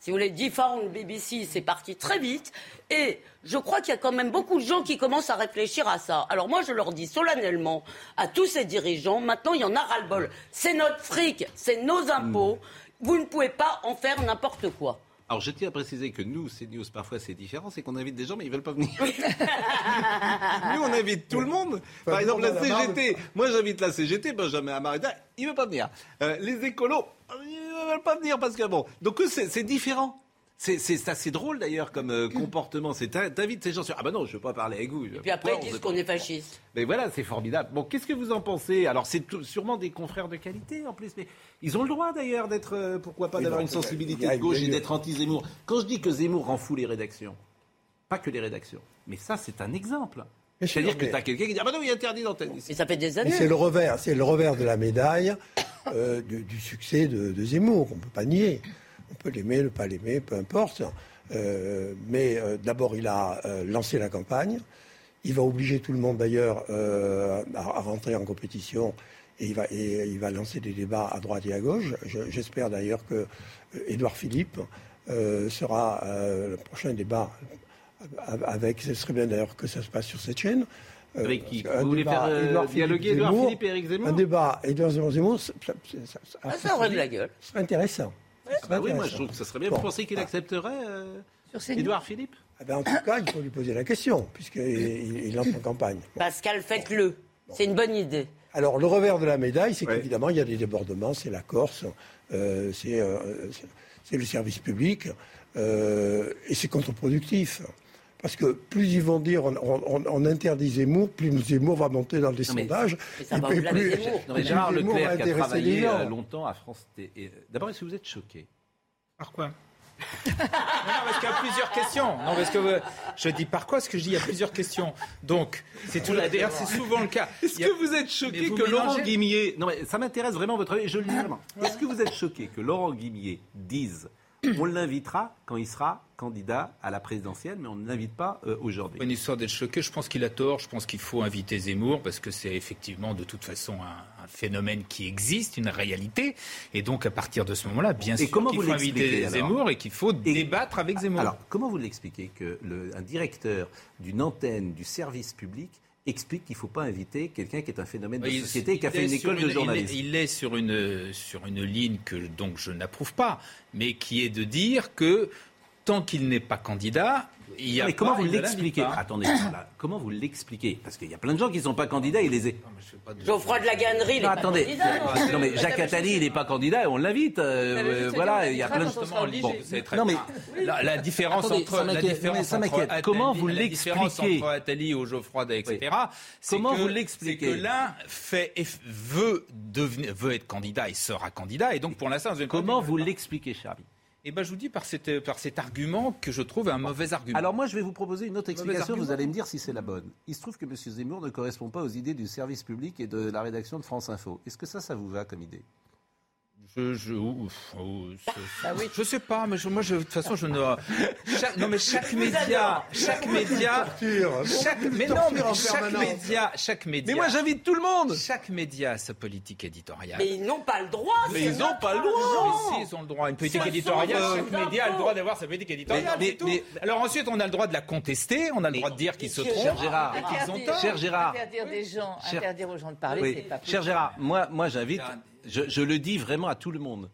si vous voulez, le BBC, c'est parti très vite. Et je crois qu'il y a quand même beaucoup de gens qui commencent à réfléchir à ça. Alors moi, je leur dis solennellement à tous ces dirigeants, maintenant, il y en a ras-le-bol. C'est notre fric, c'est nos impôts. Vous ne pouvez pas en faire n'importe quoi. Alors je tiens à préciser que nous, CNews, parfois c'est différent, c'est qu'on invite des gens mais ils veulent pas venir. nous on invite tout le monde. Par exemple la CGT, moi j'invite la CGT, Benjamin Amarita, il veut pas venir. Euh, les écolos, ils veulent pas venir parce que bon, donc eux c'est différent. C'est assez drôle d'ailleurs comme euh, comportement. C'est t'invites ces gens sur ah ben non je veux pas parler avec vous. Et puis après ils disent qu'on est fasciste. Mais voilà c'est formidable. Bon qu'est-ce que vous en pensez? Alors c'est sûrement des confrères de qualité en plus, mais ils ont le droit d'ailleurs d'être euh, pourquoi pas d'avoir une sensibilité de gauche et d'être anti-Zemmour. Quand je dis que Zemmour rend fou les rédactions, pas que les rédactions, mais ça c'est un exemple. C'est-à-dire que tu as quelqu'un qui dit Ah ben non, il est interdit d'antenne ici. ça fait des années. C'est le revers, c'est le revers de la médaille euh, du, succès de, de Zemmour, qu'on ne peut pas nier. On peut l'aimer, ne pas l'aimer, peu importe. Euh, mais euh, d'abord, il a euh, lancé la campagne. Il va obliger tout le monde d'ailleurs à, rentrer en compétition et il, va, et il va lancer des débats à droite et à gauche. J'espère d'ailleurs que Édouard Philippe sera le prochain débat avec. Ce serait bien d'ailleurs que ça se passe sur cette chaîne. Avec qui Vous voulez faire dialoguer Édouard Philippe et Eric Zemmour Un débat Édouard Zemmour, ça, ça, ah, ça aurait de la gueule. Ce serait intéressant. Ah oui, moi je trouve que ça serait bien. Vous pensez qu'il accepterait euh, Édouard Philippe? Ah ben, En tout cas, il faut lui poser la question, puisqu'il il entre en campagne. Pascal, faites-le. C'est une bonne idée. Alors, le revers de la médaille, c'est qu'évidemment, il y a des débordements, c'est la Corse, euh, euh, c'est le service public, et c'est contre-productif. Parce que plus ils vont dire on, interdit Zemmour, plus Zemmour va monter dans les sondages. ça va plus, Zemmour. Non, mais Gérard Leclerc qui a travaillé euh, longtemps à France D'abord, est-ce que vous êtes choqué Par quoi? Non, parce qu'il y a plusieurs questions. Non, parce que je dis par quoi Parce que je dis il y a plusieurs questions. Donc, c'est tout. D'ailleurs, c'est souvent le cas. Est-ce que vous êtes choqué que Laurent Guimier Non, mais ça m'intéresse vraiment votre avis. Je le dis vraiment. Est-ce que vous êtes choqué que Laurent Guimier dise on l'invitera quand il sera candidat à la présidentielle, mais on ne l'invite pas euh, aujourd'hui. Une histoire d'être choqué, je pense qu'il a tort. Je pense qu'il faut inviter Zemmour parce que c'est effectivement de toute façon un, phénomène qui existe, une réalité. Et donc à partir de ce moment-là, bien sûr qu'il faut inviter Zemmour et qu'il faut débattre avec Zemmour. Alors comment vous l'expliquez que un directeur d'une antenne du service public explique qu'il ne faut pas inviter quelqu'un qui est un phénomène de société et qui a fait une école de journalisme. Il est, sur, une, sur une ligne que donc je n'approuve pas, mais qui est de dire que tant qu'il n'est pas candidat, mais comment vous l'expliquez Attendez, comment vous l'expliquez Parce qu'il y a plein de gens qui ne sont pas candidats, il les est. Geoffroy de la Gannerie, il attendez. non, mais Jacques Attali, il n'est pas candidat, on l'invite. Euh, voilà, il y a plein de bon, Non, mais la, différence entre la différence entre comment vous l'expliquez entre Attali ou Geoffroy, etc. Comment vous l'expliquez C'est que l'un fait veut devenir veut être candidat et sera candidat, et donc pour l'instant, comment vous l'expliquez, Charlie? Eh ben, je vous dis par, par cet argument que je trouve un mauvais argument. Alors moi, je vais vous proposer une autre explication. Vous allez me dire si c'est la bonne. Il se trouve que M. Zemmour ne correspond pas aux idées du service public et de la rédaction de France Info. Est-ce que ça, ça vous va comme idée? Je, je, ah je sais pas, mais moi, je, de toute façon, je ne. non, mais chaque média, chaque média, chaque, mais non, mais chaque média, chaque média. Mais moi, j'invite tout le monde. Chaque média a sa politique éditoriale. Mais ils n'ont pas le droit. Mais ils n'ont pas le droit. Mais si, ils ont le droit. Une politique éditoriale, chaque média a le droit d'avoir sa politique éditoriale. Mais, mais, alors ensuite, on a le droit de la contester, on a le droit de dire qu'ils se trompent. Cher Gérard, cher Gérard, interdire des gens, interdire aux gens de parler, c'est pas possible. Cher Gérard, moi, moi, j'invite je, le dis vraiment à tout le monde,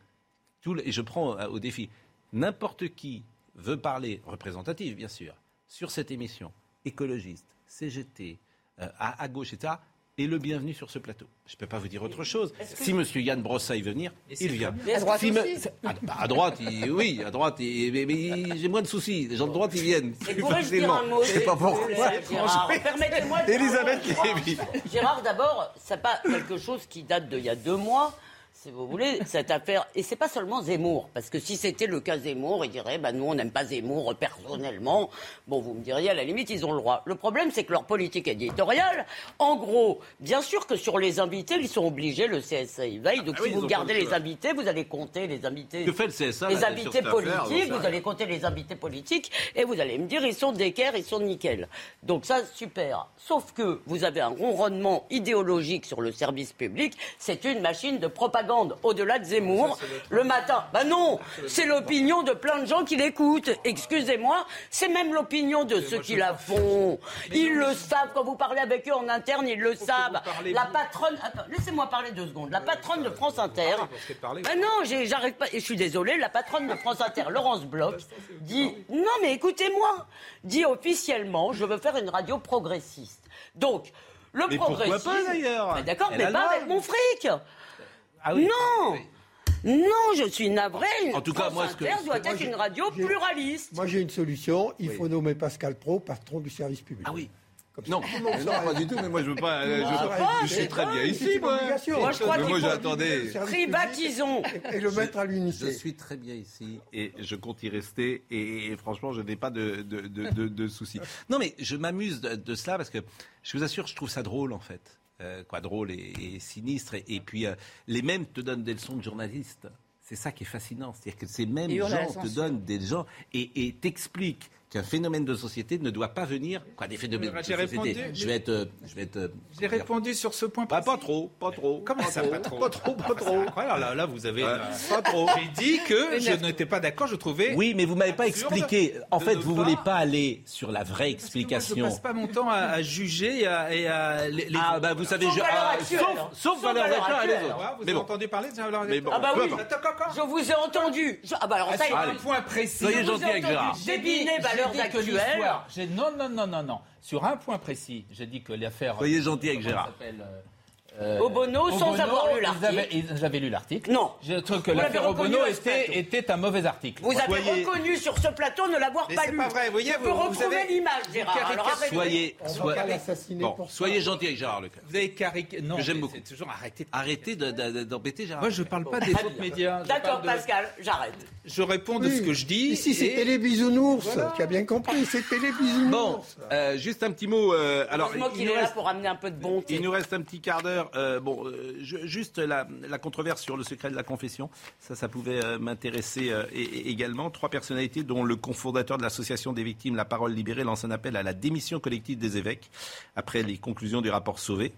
et je prends euh, au défi, n'importe qui veut parler, représentatif bien sûr, sur cette émission, écologiste, CGT, euh, à, à, gauche, etc., est le bienvenu sur ce plateau. Je ne peux pas vous dire autre chose. Si M. Yann Brossaille veut venir, il vient. à droite, à, droite oui, à droite, mais, j'ai moins de soucis. Les gens de droite, ils viennent plus facilement. Je ne sais pas pourquoi. Permettez-moi Elisabeth Lévy. Gérard, d'abord, n'est pas quelque chose qui date d'il y a deux mois si vous voulez, cette affaire. Et c'est pas seulement Zemmour, parce que si c'était le cas Zemmour, il dirait, bah, nous, on n'aime pas Zemmour personnellement. Bon, vous me diriez, à la limite, ils ont le droit. Le problème, c'est que leur politique éditoriale, en gros, bien sûr que sur les invités, ils sont obligés, le CSA y veille. Donc, Ah si vous gardez les invités, vous allez compter les invités. Que fait le CSA, Les là, invités affaire, politiques, vous allez compter les invités politiques, et vous allez me dire, ils sont d'équerre, ils sont nickel. Donc, ça, super. Sauf que vous avez un ronronnement idéologique sur le service public, c'est une machine de propagande. Au-delà de Zemmour, le matin. Ben non, c'est l'opinion de plein de gens qui l'écoutent. Excusez-moi, c'est même l'opinion de ceux qui la font. Ils le savent, quand vous parlez avec eux en interne, ils le savent. La patronne, laissez-moi parler deux secondes. La patronne de France Inter. Ben non, j'arrive pas, et je suis désolée, la patronne de France Inter, Laurence Bloch, dit, non mais écoutez-moi, dit officiellement, je veux faire une radio progressiste. Donc, le Mais pourquoi pas, d'ailleurs Ben D'accord, mais pas avec mon fric. Ah oui. Non Non, je suis navré. En tout cas, France moi, ce que- doit Moi, être une radio pluraliste. Moi, j'ai une solution. Il faut nommer Pascal Pro patron du service public. Ah oui. Comme ça, Non, non, pas du tout, mais moi je veux pas. Je, veux pas- Ah, je suis très bien ici, moi. Moi, je crois Mais qu'il moi, j'attendais. Privatisons. public Et le mettre à Je l'unité. suis très bien ici et je compte y rester et, et franchement je n'ai pas de, de, de, de- de soucis. Non mais je m'amuse de, de cela parce que je vous assure je trouve ça drôle en fait. Euh, quoi drôle et, et sinistre et, et puis euh, les mêmes te donnent des leçons de journaliste. C'est ça qui est fascinant, c'est-à-dire que ces mêmes gens te donnent des gens et t'expliquent qu'un phénomène de société ne doit pas venir quoi des phénomènes de société. répondu, je vais être euh, je vais être euh, J'ai répondu sur ce point. pas, pas trop, pas trop. Comment ça, pas trop Pas trop, pas trop. Là, là, vous avez. Euh, pas trop. J'ai dit que je n'étais pas d'accord. Je trouvais. Oui, mais vous m'avez pas expliqué. En fait, ne vous pas- voulez pas aller sur la vraie Moi, je explication. passe pas mon temps à, à juger et à, et à les, les- Ah bah vous savez, Sauf je, valeur ah, actuelle. sauf, Sauf sauf valeur valeur actuelle et les actuelle. autres. Ah, vous Mais avez bon, entendu parler de Mais bon, Ah bah oui. Je vous ai entendu. Ah bah alors ça, un point précis. Soyez gentil avec Gérard. débiner J'ai l'histoire- j'ai- Non, non, non, non, non. Sur un point précis, j'ai dit que l'affaire. Soyez gentil avec comment Gérard. Euh, euh, Obono, sans avoir lu l'article. avaient lu l'article. Non. Je trouve que Vous l'affaire Obono était, était un mauvais article. Vous avez reconnu sur ce plateau ne l'avoir pas c'est lu. pas vrai, vous voyez, Je peux vous- vous retrouver avez- l'image, Gérard. vous Alors arrêtez. Soyez, bon, soyez gentil avec Gérard Leclerc. Vous avez caricaturé. Non, j'aime beaucoup. Toujours Arrêtez de- d'embêter Gérard. Moi, je parle pas des autres médias. D'accord, Pascal, j'arrête. Je réponds de ce que je dis. Ici, c'est et- Télé Bisounours. Tu as bien compris, c'est Télé Bisounours. Bon, euh, juste un petit mot. euh, alors, Heureusement il qu'il nous est là reste- pour amener un peu de bonté. Il nous reste un petit quart d'heure. Euh, bon, euh, juste la, controverse sur le secret de la confession. Ça, ça pouvait euh, m'intéresser également. Trois personnalités, dont le cofondateur de l'association des victimes La Parole Libérée, lance un appel à la démission collective des évêques après les conclusions du rapport Sauvé.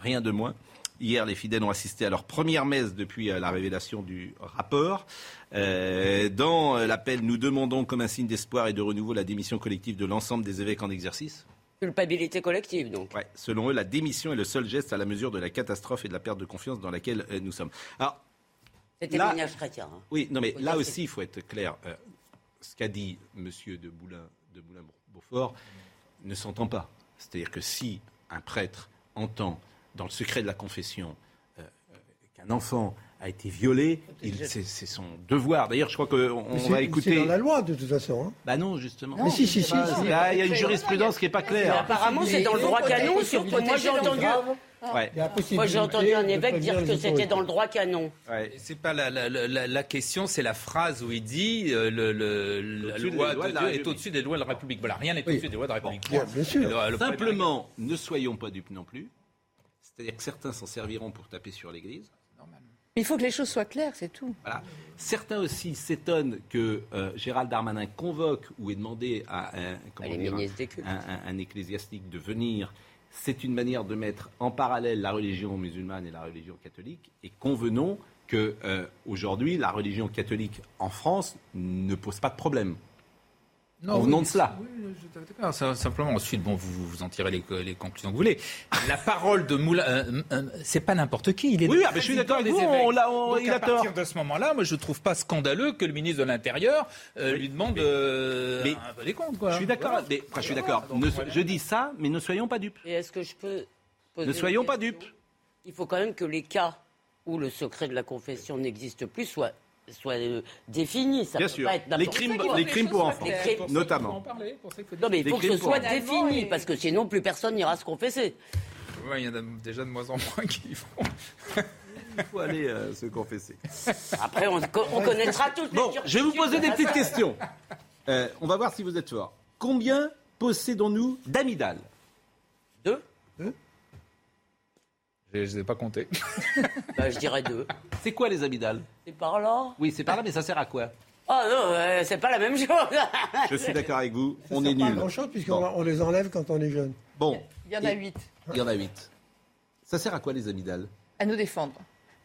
Rien de moins. Hier, les fidèles ont assisté à leur première messe depuis la révélation du rapport. Dans l'appel, nous demandons comme un signe d'espoir et de renouveau la démission collective de l'ensemble des évêques en exercice. Culpabilité collective, donc. Ouais, selon eux, la démission est le seul geste à la mesure de la catastrophe et de la perte de confiance dans laquelle euh, nous sommes. Alors, C'est témoignage chrétien. hein. oui, non, mais Faut là aussi, il faut être clair. Euh, ce qu'a dit Monsieur de Boulin, de Boulin-Beaufort ne s'entend pas. C'est-à-dire que si un prêtre entend dans le secret de la confession euh, qu'un enfant a été violé, c'est c'est son devoir. D'ailleurs, je crois qu'on c'est- va C'est écouter. dans la loi, de toute façon. hein. Bah non, justement. Mais si, si, si. Ah, si. Là, il y a une jurisprudence qui n'est pas Mais claire. apparemment, c'est dans le droit canon, surtout. Moi, j'ai entendu. Ouais. Moi, j'ai entendu un évêque dire que c'était dans le droit canon. Ouais. C'est pas la, la, la, la question, c'est la phrase où il dit euh, le, le- la loi lois de de la Dieu est au-dessus des lois de la République. Voilà, rien n'est Oui. au-dessus des lois de la République. Bien, bien sûr. Et le- le- Simplement, ne soyons pas dupes non plus. C'est-à-dire que certains s'en serviront pour taper sur l'Église. Il faut que les choses soient claires, c'est tout. Voilà. Certains aussi s'étonnent que euh, Gérald Darmanin convoque ou ait demandé à dire, un ecclésiastique de venir. C'est une manière de mettre en parallèle la religion musulmane et la religion catholique. Et convenons que euh, aujourd'hui, la religion catholique en France ne pose pas de problème. Convenons de cela. Oui, je suis d'accord. Ça, Simplement, ensuite, bon, vous, vous en tirez les, les conclusions que vous voulez. La parole de Moulin, euh, euh, c'est pas n'importe qui. Il est Oui, ah, mais je suis d'accord avec vous, on l'a- on- Donc, il à a tort. partir de ce moment-là, moi, je trouve pas scandaleux que le ministre de l'Intérieur euh, lui demande euh, mais- un peu des comptes. Quoi. Je suis d'accord. Voilà. mais- enfin, je suis d'accord. Ne-. Je dis ça, mais ne soyons pas dupes. Et est-ce que je peux poser Ne soyons pas dupes. Il faut quand même que les cas où le secret de la confession n'existe plus soient, soient euh, définis. Ça Bien peut sûr. pas être Les crimes, quoi. les crimes pour enfants, Les crimes- Pour faut notamment. parler, pour faut Non, mais il faut que ce soit enfants. défini, parce que sinon plus personne n'ira se confesser. Ouais, il y en a déjà de moins en moins qui y vont. Il faut aller euh, se confesser. Après, on, on connaîtra toutes les Bon, je vais vous poser des petites questions. Euh, on va voir si vous êtes fort. Combien possédons-nous d'amygdales Deux Je ne les ai pas comptés. Bah, je dirais deux. C'est quoi les amygdales C'est par là? Oui, c'est par là, mais ça sert à quoi? Oh non, euh, c'est pas la même chose. Je suis d'accord avec vous, Ça on sert est pas nul. grand-chose puisqu'on on les enlève quand on est jeune. Bon, Il y en a huit il y en a huit. Ça sert à quoi les amygdales à nous défendre.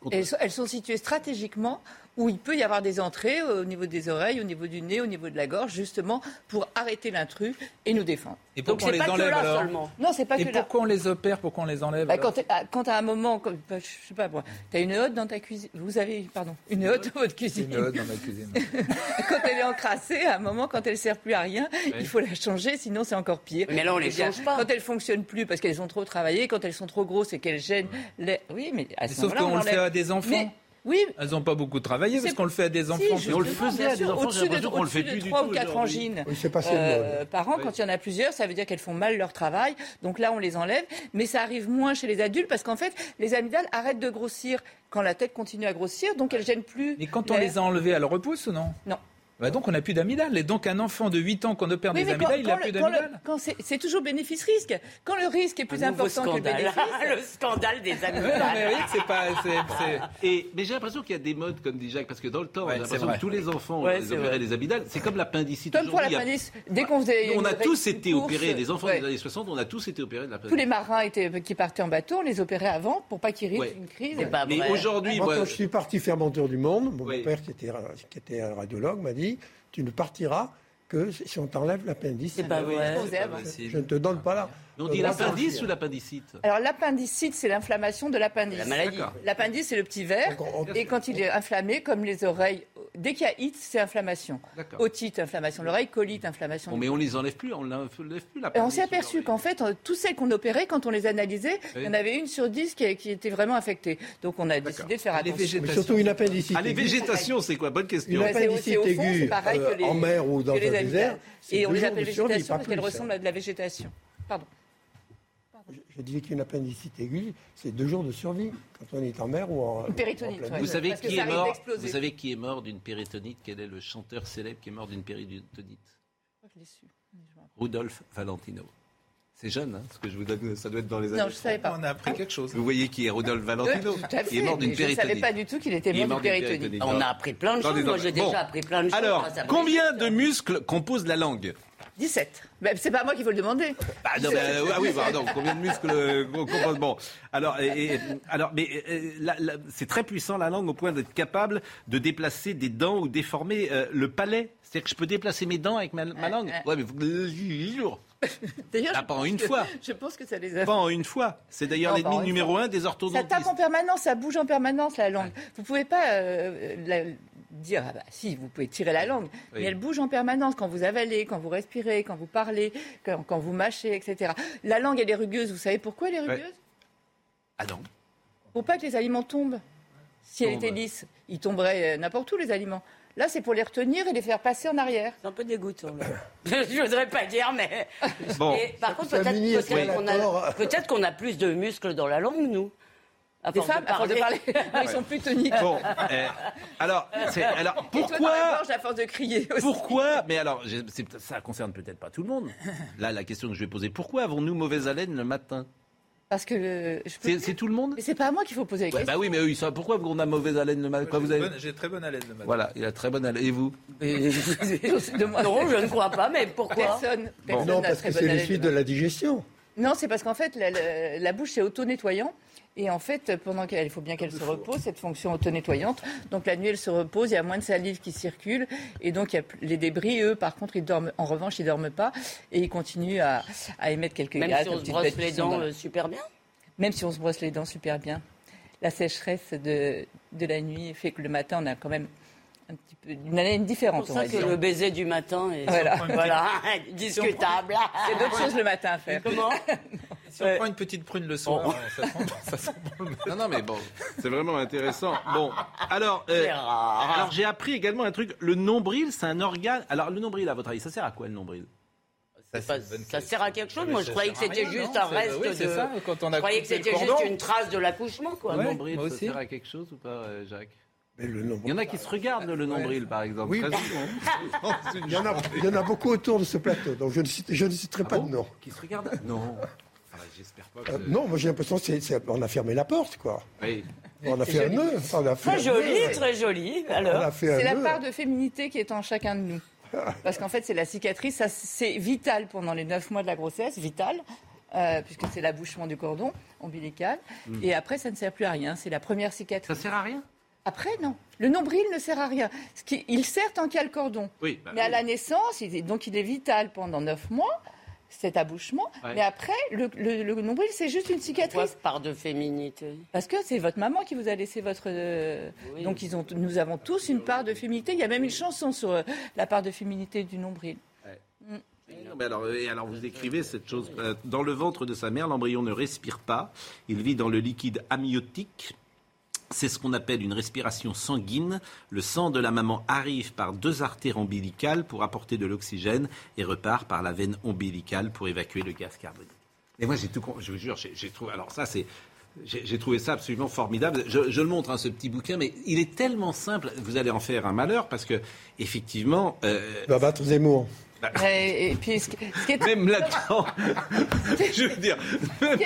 Contre- Elles sont, elles sont situées stratégiquement où il peut y avoir des entrées au niveau des oreilles, au niveau du nez, au niveau de la gorge, justement pour arrêter l'intrus et nous défendre. Et Donc pourquoi on c'est les pas que enlève là alors seulement. Non, c'est pas Et que là. pourquoi on les opère Pourquoi on les enlève Bah, alors quand, à, quand à un moment, comme, bah, je sais pas moi, tu as une hotte dans ta cuisine, vous avez, pardon, une hotte dans votre cuisine. Une hotte dans ma cuisine. quand elle est encrassée, à un moment, quand elle sert plus à rien, il faut la changer, sinon c'est encore pire. Mais là, on les change pas. Quand elles fonctionnent plus parce qu'elles ont trop travaillé, quand elles sont trop grosses et qu'elles gênent les... Oui, mais à ce sauf moment-là, qu'on on le fait à des enfants. Mais- oui, Elles n'ont pas beaucoup travaillé parce qu'on le fait à des si, enfants. justement, on le faisait à des enfants, Au-dessus de- qu'on le fait plus de du 3 tout ou 4 aujourd'hui. angines Oui, passé euh, par an, quand il y en a plusieurs, ça veut dire qu'elles font mal leur travail. Donc là, on les enlève. Mais ça arrive moins chez les adultes parce qu'en fait, les amygdales arrêtent de grossir quand la tête continue à grossir, donc elles gênent plus. Mais quand on les a enlevés, elles repoussent ou non? Non. Bah donc on n'a plus d'amygdales. Et donc un enfant de 8 ans qu'on opère Oui, des amygdales, il n'a plus le- quand le- d'amygdales. quand c'est toujours bénéfice-risque. Quand le risque est plus Un important que le scandale. bénéfice. le scandale des amygdales. vous voyez que c'est pas. c'est- c'est- Et, mais j'ai l'impression qu'il y a des modes, comme dit Jacques, parce que dans le temps, Ouais, j'ai l'impression que tous les enfants Ouais, les opéraient les amygdales. C'est comme l'appendicite. Comme pour a- l'appendice, dès qu'on faisait. On a tous été course, opérés, les enfants ouais. des années 60, on a tous été opérés de Tous l'appendicite. les marins étaient, qui partaient en bateau, on les opérait avant pour pas qu'ils risquent une crise. Mais aujourd'hui, quand je suis parti faire mon tour du monde, mon Oui. père, qui était, qui était un radiologue, m'a dit Tu ne partiras que si on t'enlève l'appendice. C'est pas vrai. On faisait avant. Je ne te donne pas là. on dit l'appendice ou l'appendicite? Alors l'appendicite, c'est l'inflammation de l'appendice. La maladie. L'appendice, c'est le petit verre. Et quand il est inflammé, comme les oreilles, dès qu'il y a it, c'est inflammation. Otite, inflammation de l'oreille, colite, inflammation. Bon, mais on les enlève plus, on l'enlève plus Et on s'est aperçu qu'en fait, tous celles qu'on opérait, quand on les analysait, il y en avait une sur dix qui, qui était vraiment affectée. Donc on a décidé de faire Les attention. Mais surtout une appendicite. Ah, les aiguë. végétations, c'est quoi? Bonne question. Une appendicite aiguë pareil que euh, les- en mer ou dans amygdales. désert. Et on les appelle végétation parce qu'elles ressemblent à de la végétation. Pardon. Je, disais qu'une appendicite aiguë, c'est deux jours de survie quand on est en mer ou en. Une péritonite, en pleine ouais. Vous savez qui est mort. Vous savez qui est mort d'une péritonite? Quel est le chanteur célèbre qui est mort d'une péritonite? Je l'ai su. Rudolf Valentino. C'est jeune, hein, ce que je vous donne, ça doit être dans les années. Non, je ne savais pas. On a appris quelque chose. Vous voyez qui est Rudolf Valentino? Oui, tout à fait. Il est mort d'une mais je ne savais péritonite. pas du tout qu'il était mort d'une péritonite. On a appris plein de choses. Moi, j'ai. Bon. déjà appris plein de choses. Alors, combien de muscles composent la langue? 17. Ben, c'est pas moi qui faut le demander. Bah, non, bah, euh, ah oui, pardon, combien de muscles euh, Bon, alors, et- et- alors mais euh, c'est très puissant la langue au point d'être capable de déplacer des dents ou déformer euh, le palais. C'est-à-dire que je peux déplacer mes dents avec ma, ma Ouais, langue. ouais. Ouais, mais vous- D'ailleurs, Ah, je pas en pense une que- fois. Je pense que ça les a pas en une fois. C'est d'ailleurs l'ennemi numéro fois. un des Ça orthodontistes. tape en permanence, ça bouge en permanence la langue. Vous pouvez pas euh, la- dire ah bah, si vous pouvez tirer la langue, mais elle bouge en permanence quand vous avalez, quand vous respirez, quand vous parlez, quand, quand vous mâchez, etc. La langue elle est rugueuse. Vous savez pourquoi elle est rugueuse? Ah non. Pour pas que les aliments tombent. Si elle était lisse, ils tomberaient euh, n'importe où les aliments. Là, c'est pour les retenir et les faire passer en arrière. C'est un peu dégoûtant. Là. je voudrais pas dire, mais. Bon. Et par contre, peut-être qu'on a, peut-être qu'on a plus de muscles dans la langue, nous. À Les force femmes, à force de parler, non, ils sont plus toniques. Bon, euh, alors, c'est- alors toi, la pourquoi gorge, à force de crier aussi. Pourquoi Mais alors, ça concerne peut-être pas tout le monde. Là, la question que je vais poser, pourquoi avons-nous mauvaise haleine le matin? Parce que le- peux- C'est tout le monde? Mais c'est pas à moi qu'il faut poser la Ouais, question. Bah oui, mais eux, ils savent pourquoi on a mauvaise haleine le matin J'ai avez J'ai très bonne haleine le matin. Voilà, il a très bonne haleine. Et vous? De moi. Non, je ne crois pas, mais pourquoi? Personne. personne Non, parce très que c'est suites de la digestion. Non, c'est parce qu'en fait, la, la- la bouche, c'est auto-nettoyant. Et en fait, pendant qu'elle, il faut bien qu'elle se repose, cette fonction auto-nettoyante. Donc la nuit, elle se repose, il y a moins de salive qui circule. Et donc, il y a les débris, eux, par contre, ils dorment, en revanche, ils dorment pas. Et ils continuent à, à émettre quelques Même gaz. si des on se brosse les dents dans- euh, super bien Même si on se brosse les dents super bien. La sécheresse de, de la nuit fait que le matin, on a quand même un petit peu une haleine C'est différente, pour on va ça que dire. le baiser du matin est Voilà. voilà, discutable. C'est d'autres choses le matin à faire. Comment? Si on prend une petite prune le soir, ça, sent, ça sent bon le matin. Non, non, mais bon, c'est vraiment intéressant. Bon, alors, euh, C'est rare. alors j'ai appris également un truc. Le nombril, c'est un organe. Alors, le nombril, à votre avis, ça sert à quoi le nombril? Ça, sert à quelque chose. Moi, je croyais que c'était juste un reste de. Ça, quand on a je croyais que c'était juste une trace de l'accouchement, quoi. Le nombril, ça sert à quelque chose ou pas, euh, Jacques? Il y en a qui se regardent le nombril, par exemple. Oui, il, y en a, il, y en a, beaucoup autour de ce plateau, donc je ne, cite, je ne citerai ah pas bon de nom. Qui se regardent? Non. J'espère pas que... euh, non, moi j'ai l'impression qu'on a fermé la porte, quoi. Oui. On a fait un nœud. On a fait très joli, très joli. Alors, c'est la part de féminité qui est en chacun de nous. Parce qu'en fait, c'est la cicatrice, c'est vital pendant les 9 mois de la grossesse, vital. Euh, puisque c'est l'abouchement du cordon ombilical. Mm. Et après, ça ne sert plus à rien. C'est la première cicatrice. Ça sert à rien? Après, non. Le nombril ne sert à rien. il sert tant qu'il y a le cordon. Oui, bah Mais oui. à la naissance, il, donc il est vital pendant 9 mois cet abouchement. Ouais. Mais après, le, le, le nombril, c'est juste une cicatrice. Pourquoi part de féminité Parce que c'est votre maman qui vous a laissé votre. Euh... Oui. Donc ils ont, nous avons tous une part de féminité. Il y a même une chanson sur euh, la part de féminité du nombril. Ouais. Mm. Non, mais alors, et alors, vous écrivez cette chose. Euh, dans le ventre de sa mère, l'embryon ne respire pas. Il vit dans le liquide amniotique. C'est ce qu'on appelle une respiration sanguine. Le sang de la maman arrive par deux artères ombilicales pour apporter de l'oxygène et repart par la veine ombilicale pour évacuer le gaz carbonique. Et moi, j'ai tout, je vous jure, j'ai trouvé. Alors ça, c'est, j'ai trouvé ça absolument formidable. Je, je le montre, hein, ce petit bouquin, mais il est tellement simple. Vous allez en faire un malheur parce que, effectivement, euh, il va battre Zemmour. Bah, et, et, puis, ce, ce qui est... Même là-dedans, je veux dire. Même...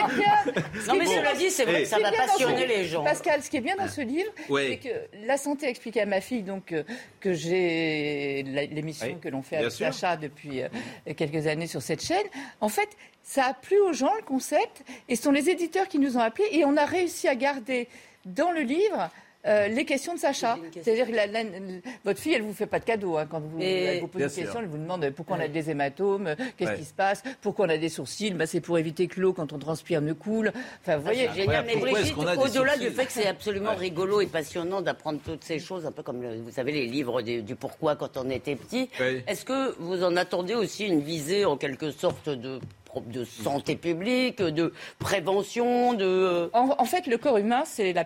non, mais cela dit, c'est vrai que ça va passionner les gens. Pascal, ce qui est bien dans ce livre, ouais. c'est que la santé expliquée à ma fille, donc, euh, que j'ai l'émission oui, que l'on fait avec Sacha depuis euh, quelques années sur cette chaîne, en fait, ça a plu aux gens le concept, et ce sont les éditeurs qui nous ont appelés, et on a réussi à garder dans le livre euh, les questions de Sacha. C'est-à-dire que la, la, votre fille, elle vous fait pas de cadeau hein, quand vous, elle vous pose une question, elle vous demande pourquoi ouais. on a des hématomes, qu'est-ce ouais. qui se passe, pourquoi on a des sourcils? Bah, c'est pour éviter que l'eau, quand on transpire, ne coule. Enfin, vous voyez, génial. Mais Brigitte, au-delà du fait que c'est absolument ouais. rigolo et passionnant d'apprendre toutes ces choses, un peu comme le, vous savez les livres du, du pourquoi quand on était petit. Est-ce que vous en attendez aussi une visée en quelque sorte de de santé publique, de prévention, de... En, en fait, le corps humain, c'est la,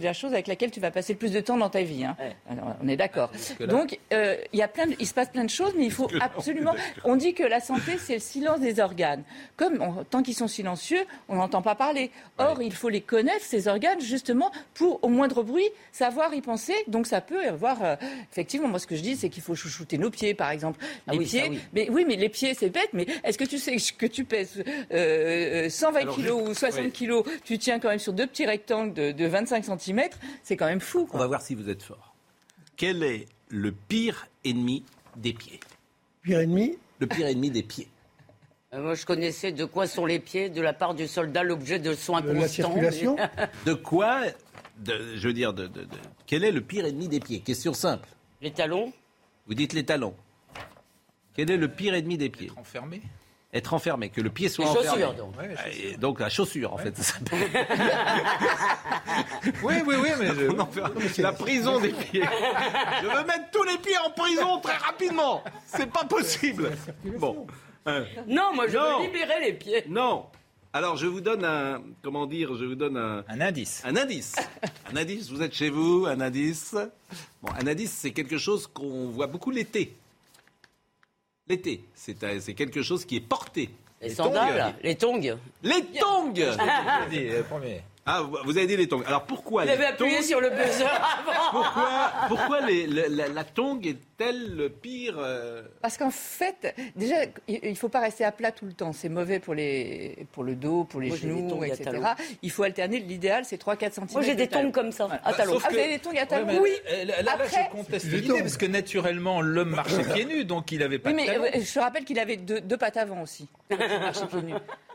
la, chose avec laquelle tu vas passer le plus de temps dans ta vie. Hein. Ouais. Alors, on est d'accord. Donc, euh, il y a plein de, il se passe plein de choses, mais il faut absolument... On dit que la santé, c'est le silence des organes. Comme on, tant qu'ils sont silencieux, on n'entend pas parler. Or, ouais. il faut les connaître, ces organes, justement, pour, au moindre bruit, savoir y penser. Donc, ça peut avoir... Euh, effectivement, moi, ce que je dis, c'est qu'il faut chouchouter nos pieds, par exemple. Les ah oui, pieds... oui. Mais oui, mais les pieds, c'est bête, mais est-ce que tu sais que tu tu pèses euh, 120 Alors, kilos ou 60 oui. kilos, tu tiens quand même sur deux petits rectangles de, de 25 cm, c'est quand même fou. Quoi. On va voir si vous êtes fort. Quel est le pire ennemi des pieds? Pire ennemi? Le pire ennemi des pieds. Euh, moi, je connaissais de quoi sont les pieds de la part du soldat, l'objet de soins de constants. La circulation? De quoi de, Je veux dire, de, de, quel est le pire ennemi des pieds? Question simple. Les talons Vous dites les talons. Quel est le pire ennemi des pieds? Être enfermé être enfermé, que le pied soit les enfermé. Chaussures, donc. Ouais, chaussures. donc la chaussure, en fait. Ça oui, oui, oui, mais, je... la prison des pieds. Je veux mettre tous les pieds en prison très rapidement. C'est pas possible. Bon. Euh, non, moi je non. veux libérer les pieds. Non. Alors je vous donne un, comment dire, je vous donne un, un indice. Un indice. un indice. Vous êtes chez vous, un indice. Bon, un indice, c'est quelque chose qu'on voit beaucoup l'été. L'été, c'est quelque chose qui est porté. Les, les sandales, tongs. les tongs. Les tongs dit, le premier. Ah, vous avez dit les tongs. Alors pourquoi Vous avez appuyé tongs... sur le buzzer avant. Pourquoi, pourquoi les, la, la, la, tongue est-elle le pire euh... Parce qu'en fait, déjà, il ne faut pas rester à plat tout le temps. C'est mauvais pour, les, pour le dos, pour les Moi, genoux, les etc. Il faut alterner. L'idéal, c'est 3-4 cm. Moi, j'ai des tongs comme ça, à talons. Ah, vous avez des tongs à talons Oui. Là, là, Après... je conteste l'idée, parce que naturellement, l'homme marchait pieds nus, donc il n'avait pas oui, de mais talons. Je rappelle qu'il avait deux, deux pattes avant aussi. Il marchait pieds nus.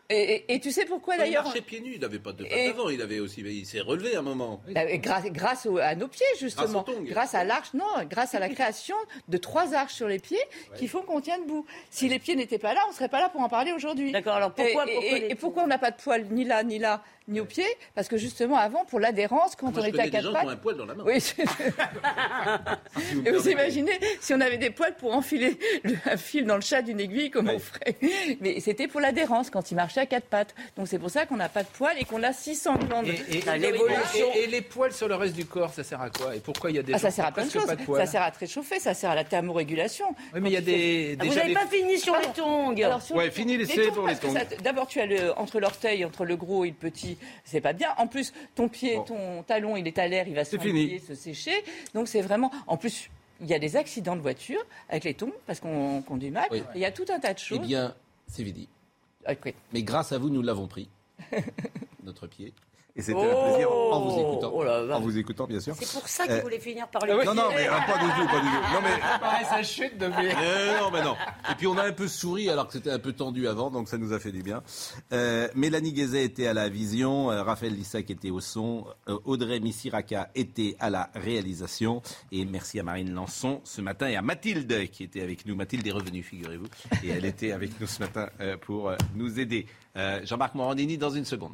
Et, et, et, tu sais pourquoi d'ailleurs Il marchait pieds nus, il n'avait pas de pattes et... avant, il avait aussi, il s'est relevé à un moment. Grâce, grâce au, à nos pieds justement, grâce, grâce à l'arche, non, grâce à la création de trois arches sur les pieds ouais. qui font qu'on tient debout. Si ouais. les pieds n'étaient pas là, on serait pas là pour en parler aujourd'hui. D'accord. Alors pourquoi, et, pourquoi et, pourquoi on n'a pas de poils ni là ni là? Ni aux pieds, parce que justement avant, pour l'adhérence, quand on était à quatre pattes, un poil dans la main. Oui. Et vous imaginez si on avait des poils pour enfiler un fil dans le chat d'une aiguille, comment on ferait Mais c'était pour l'adhérence quand il marchait à quatre pattes. Donc c'est pour ça qu'on n'a pas de poils et qu'on a 600 glandes. Et, et, les poils sur le reste du corps, ça sert à quoi Et pourquoi il y a des ah, ça sert à plein de choses. ça sert à réchauffer, ça sert à la thermorégulation. Oui, mais il y a des. Ah, vous n'avez pas fini sur les tongs. Alors, ouais, fini pour les tongs. D'abord, tu as le, entre l'orteil, entre le gros et le petit, c'est pas bien. En plus, ton pied, ton talon, il est à l'air, il va se se sécher. Donc c'est vraiment. En plus, il y a des accidents de voiture avec les tongs parce qu'on conduit mal. Il y a tout un tas de choses. Eh bien, c'est vidi. Mais grâce à vous, nous l'avons pris. Notre pied. Et c'était un plaisir en vous écoutant. Oh en vous écoutant, bien sûr. C'est pour ça qu'il euh, voulait finir par le. Non, non, mais pas du tout, pas du tout. Non, mais. ça chute de euh, Non, mais non. Et puis on a un peu souri alors que c'était un peu tendu avant, donc ça nous a fait du bien. Euh, Mélanie Guézet était à la vision, Raphaël Lissac était au son, Audrey Missiraka était à la réalisation. Et merci à Marine Lançon ce matin et à Mathilde qui était avec nous. Mathilde est revenue, figurez-vous. Et elle était avec nous ce matin pour nous aider. Jean-Marc Morandini dans une seconde.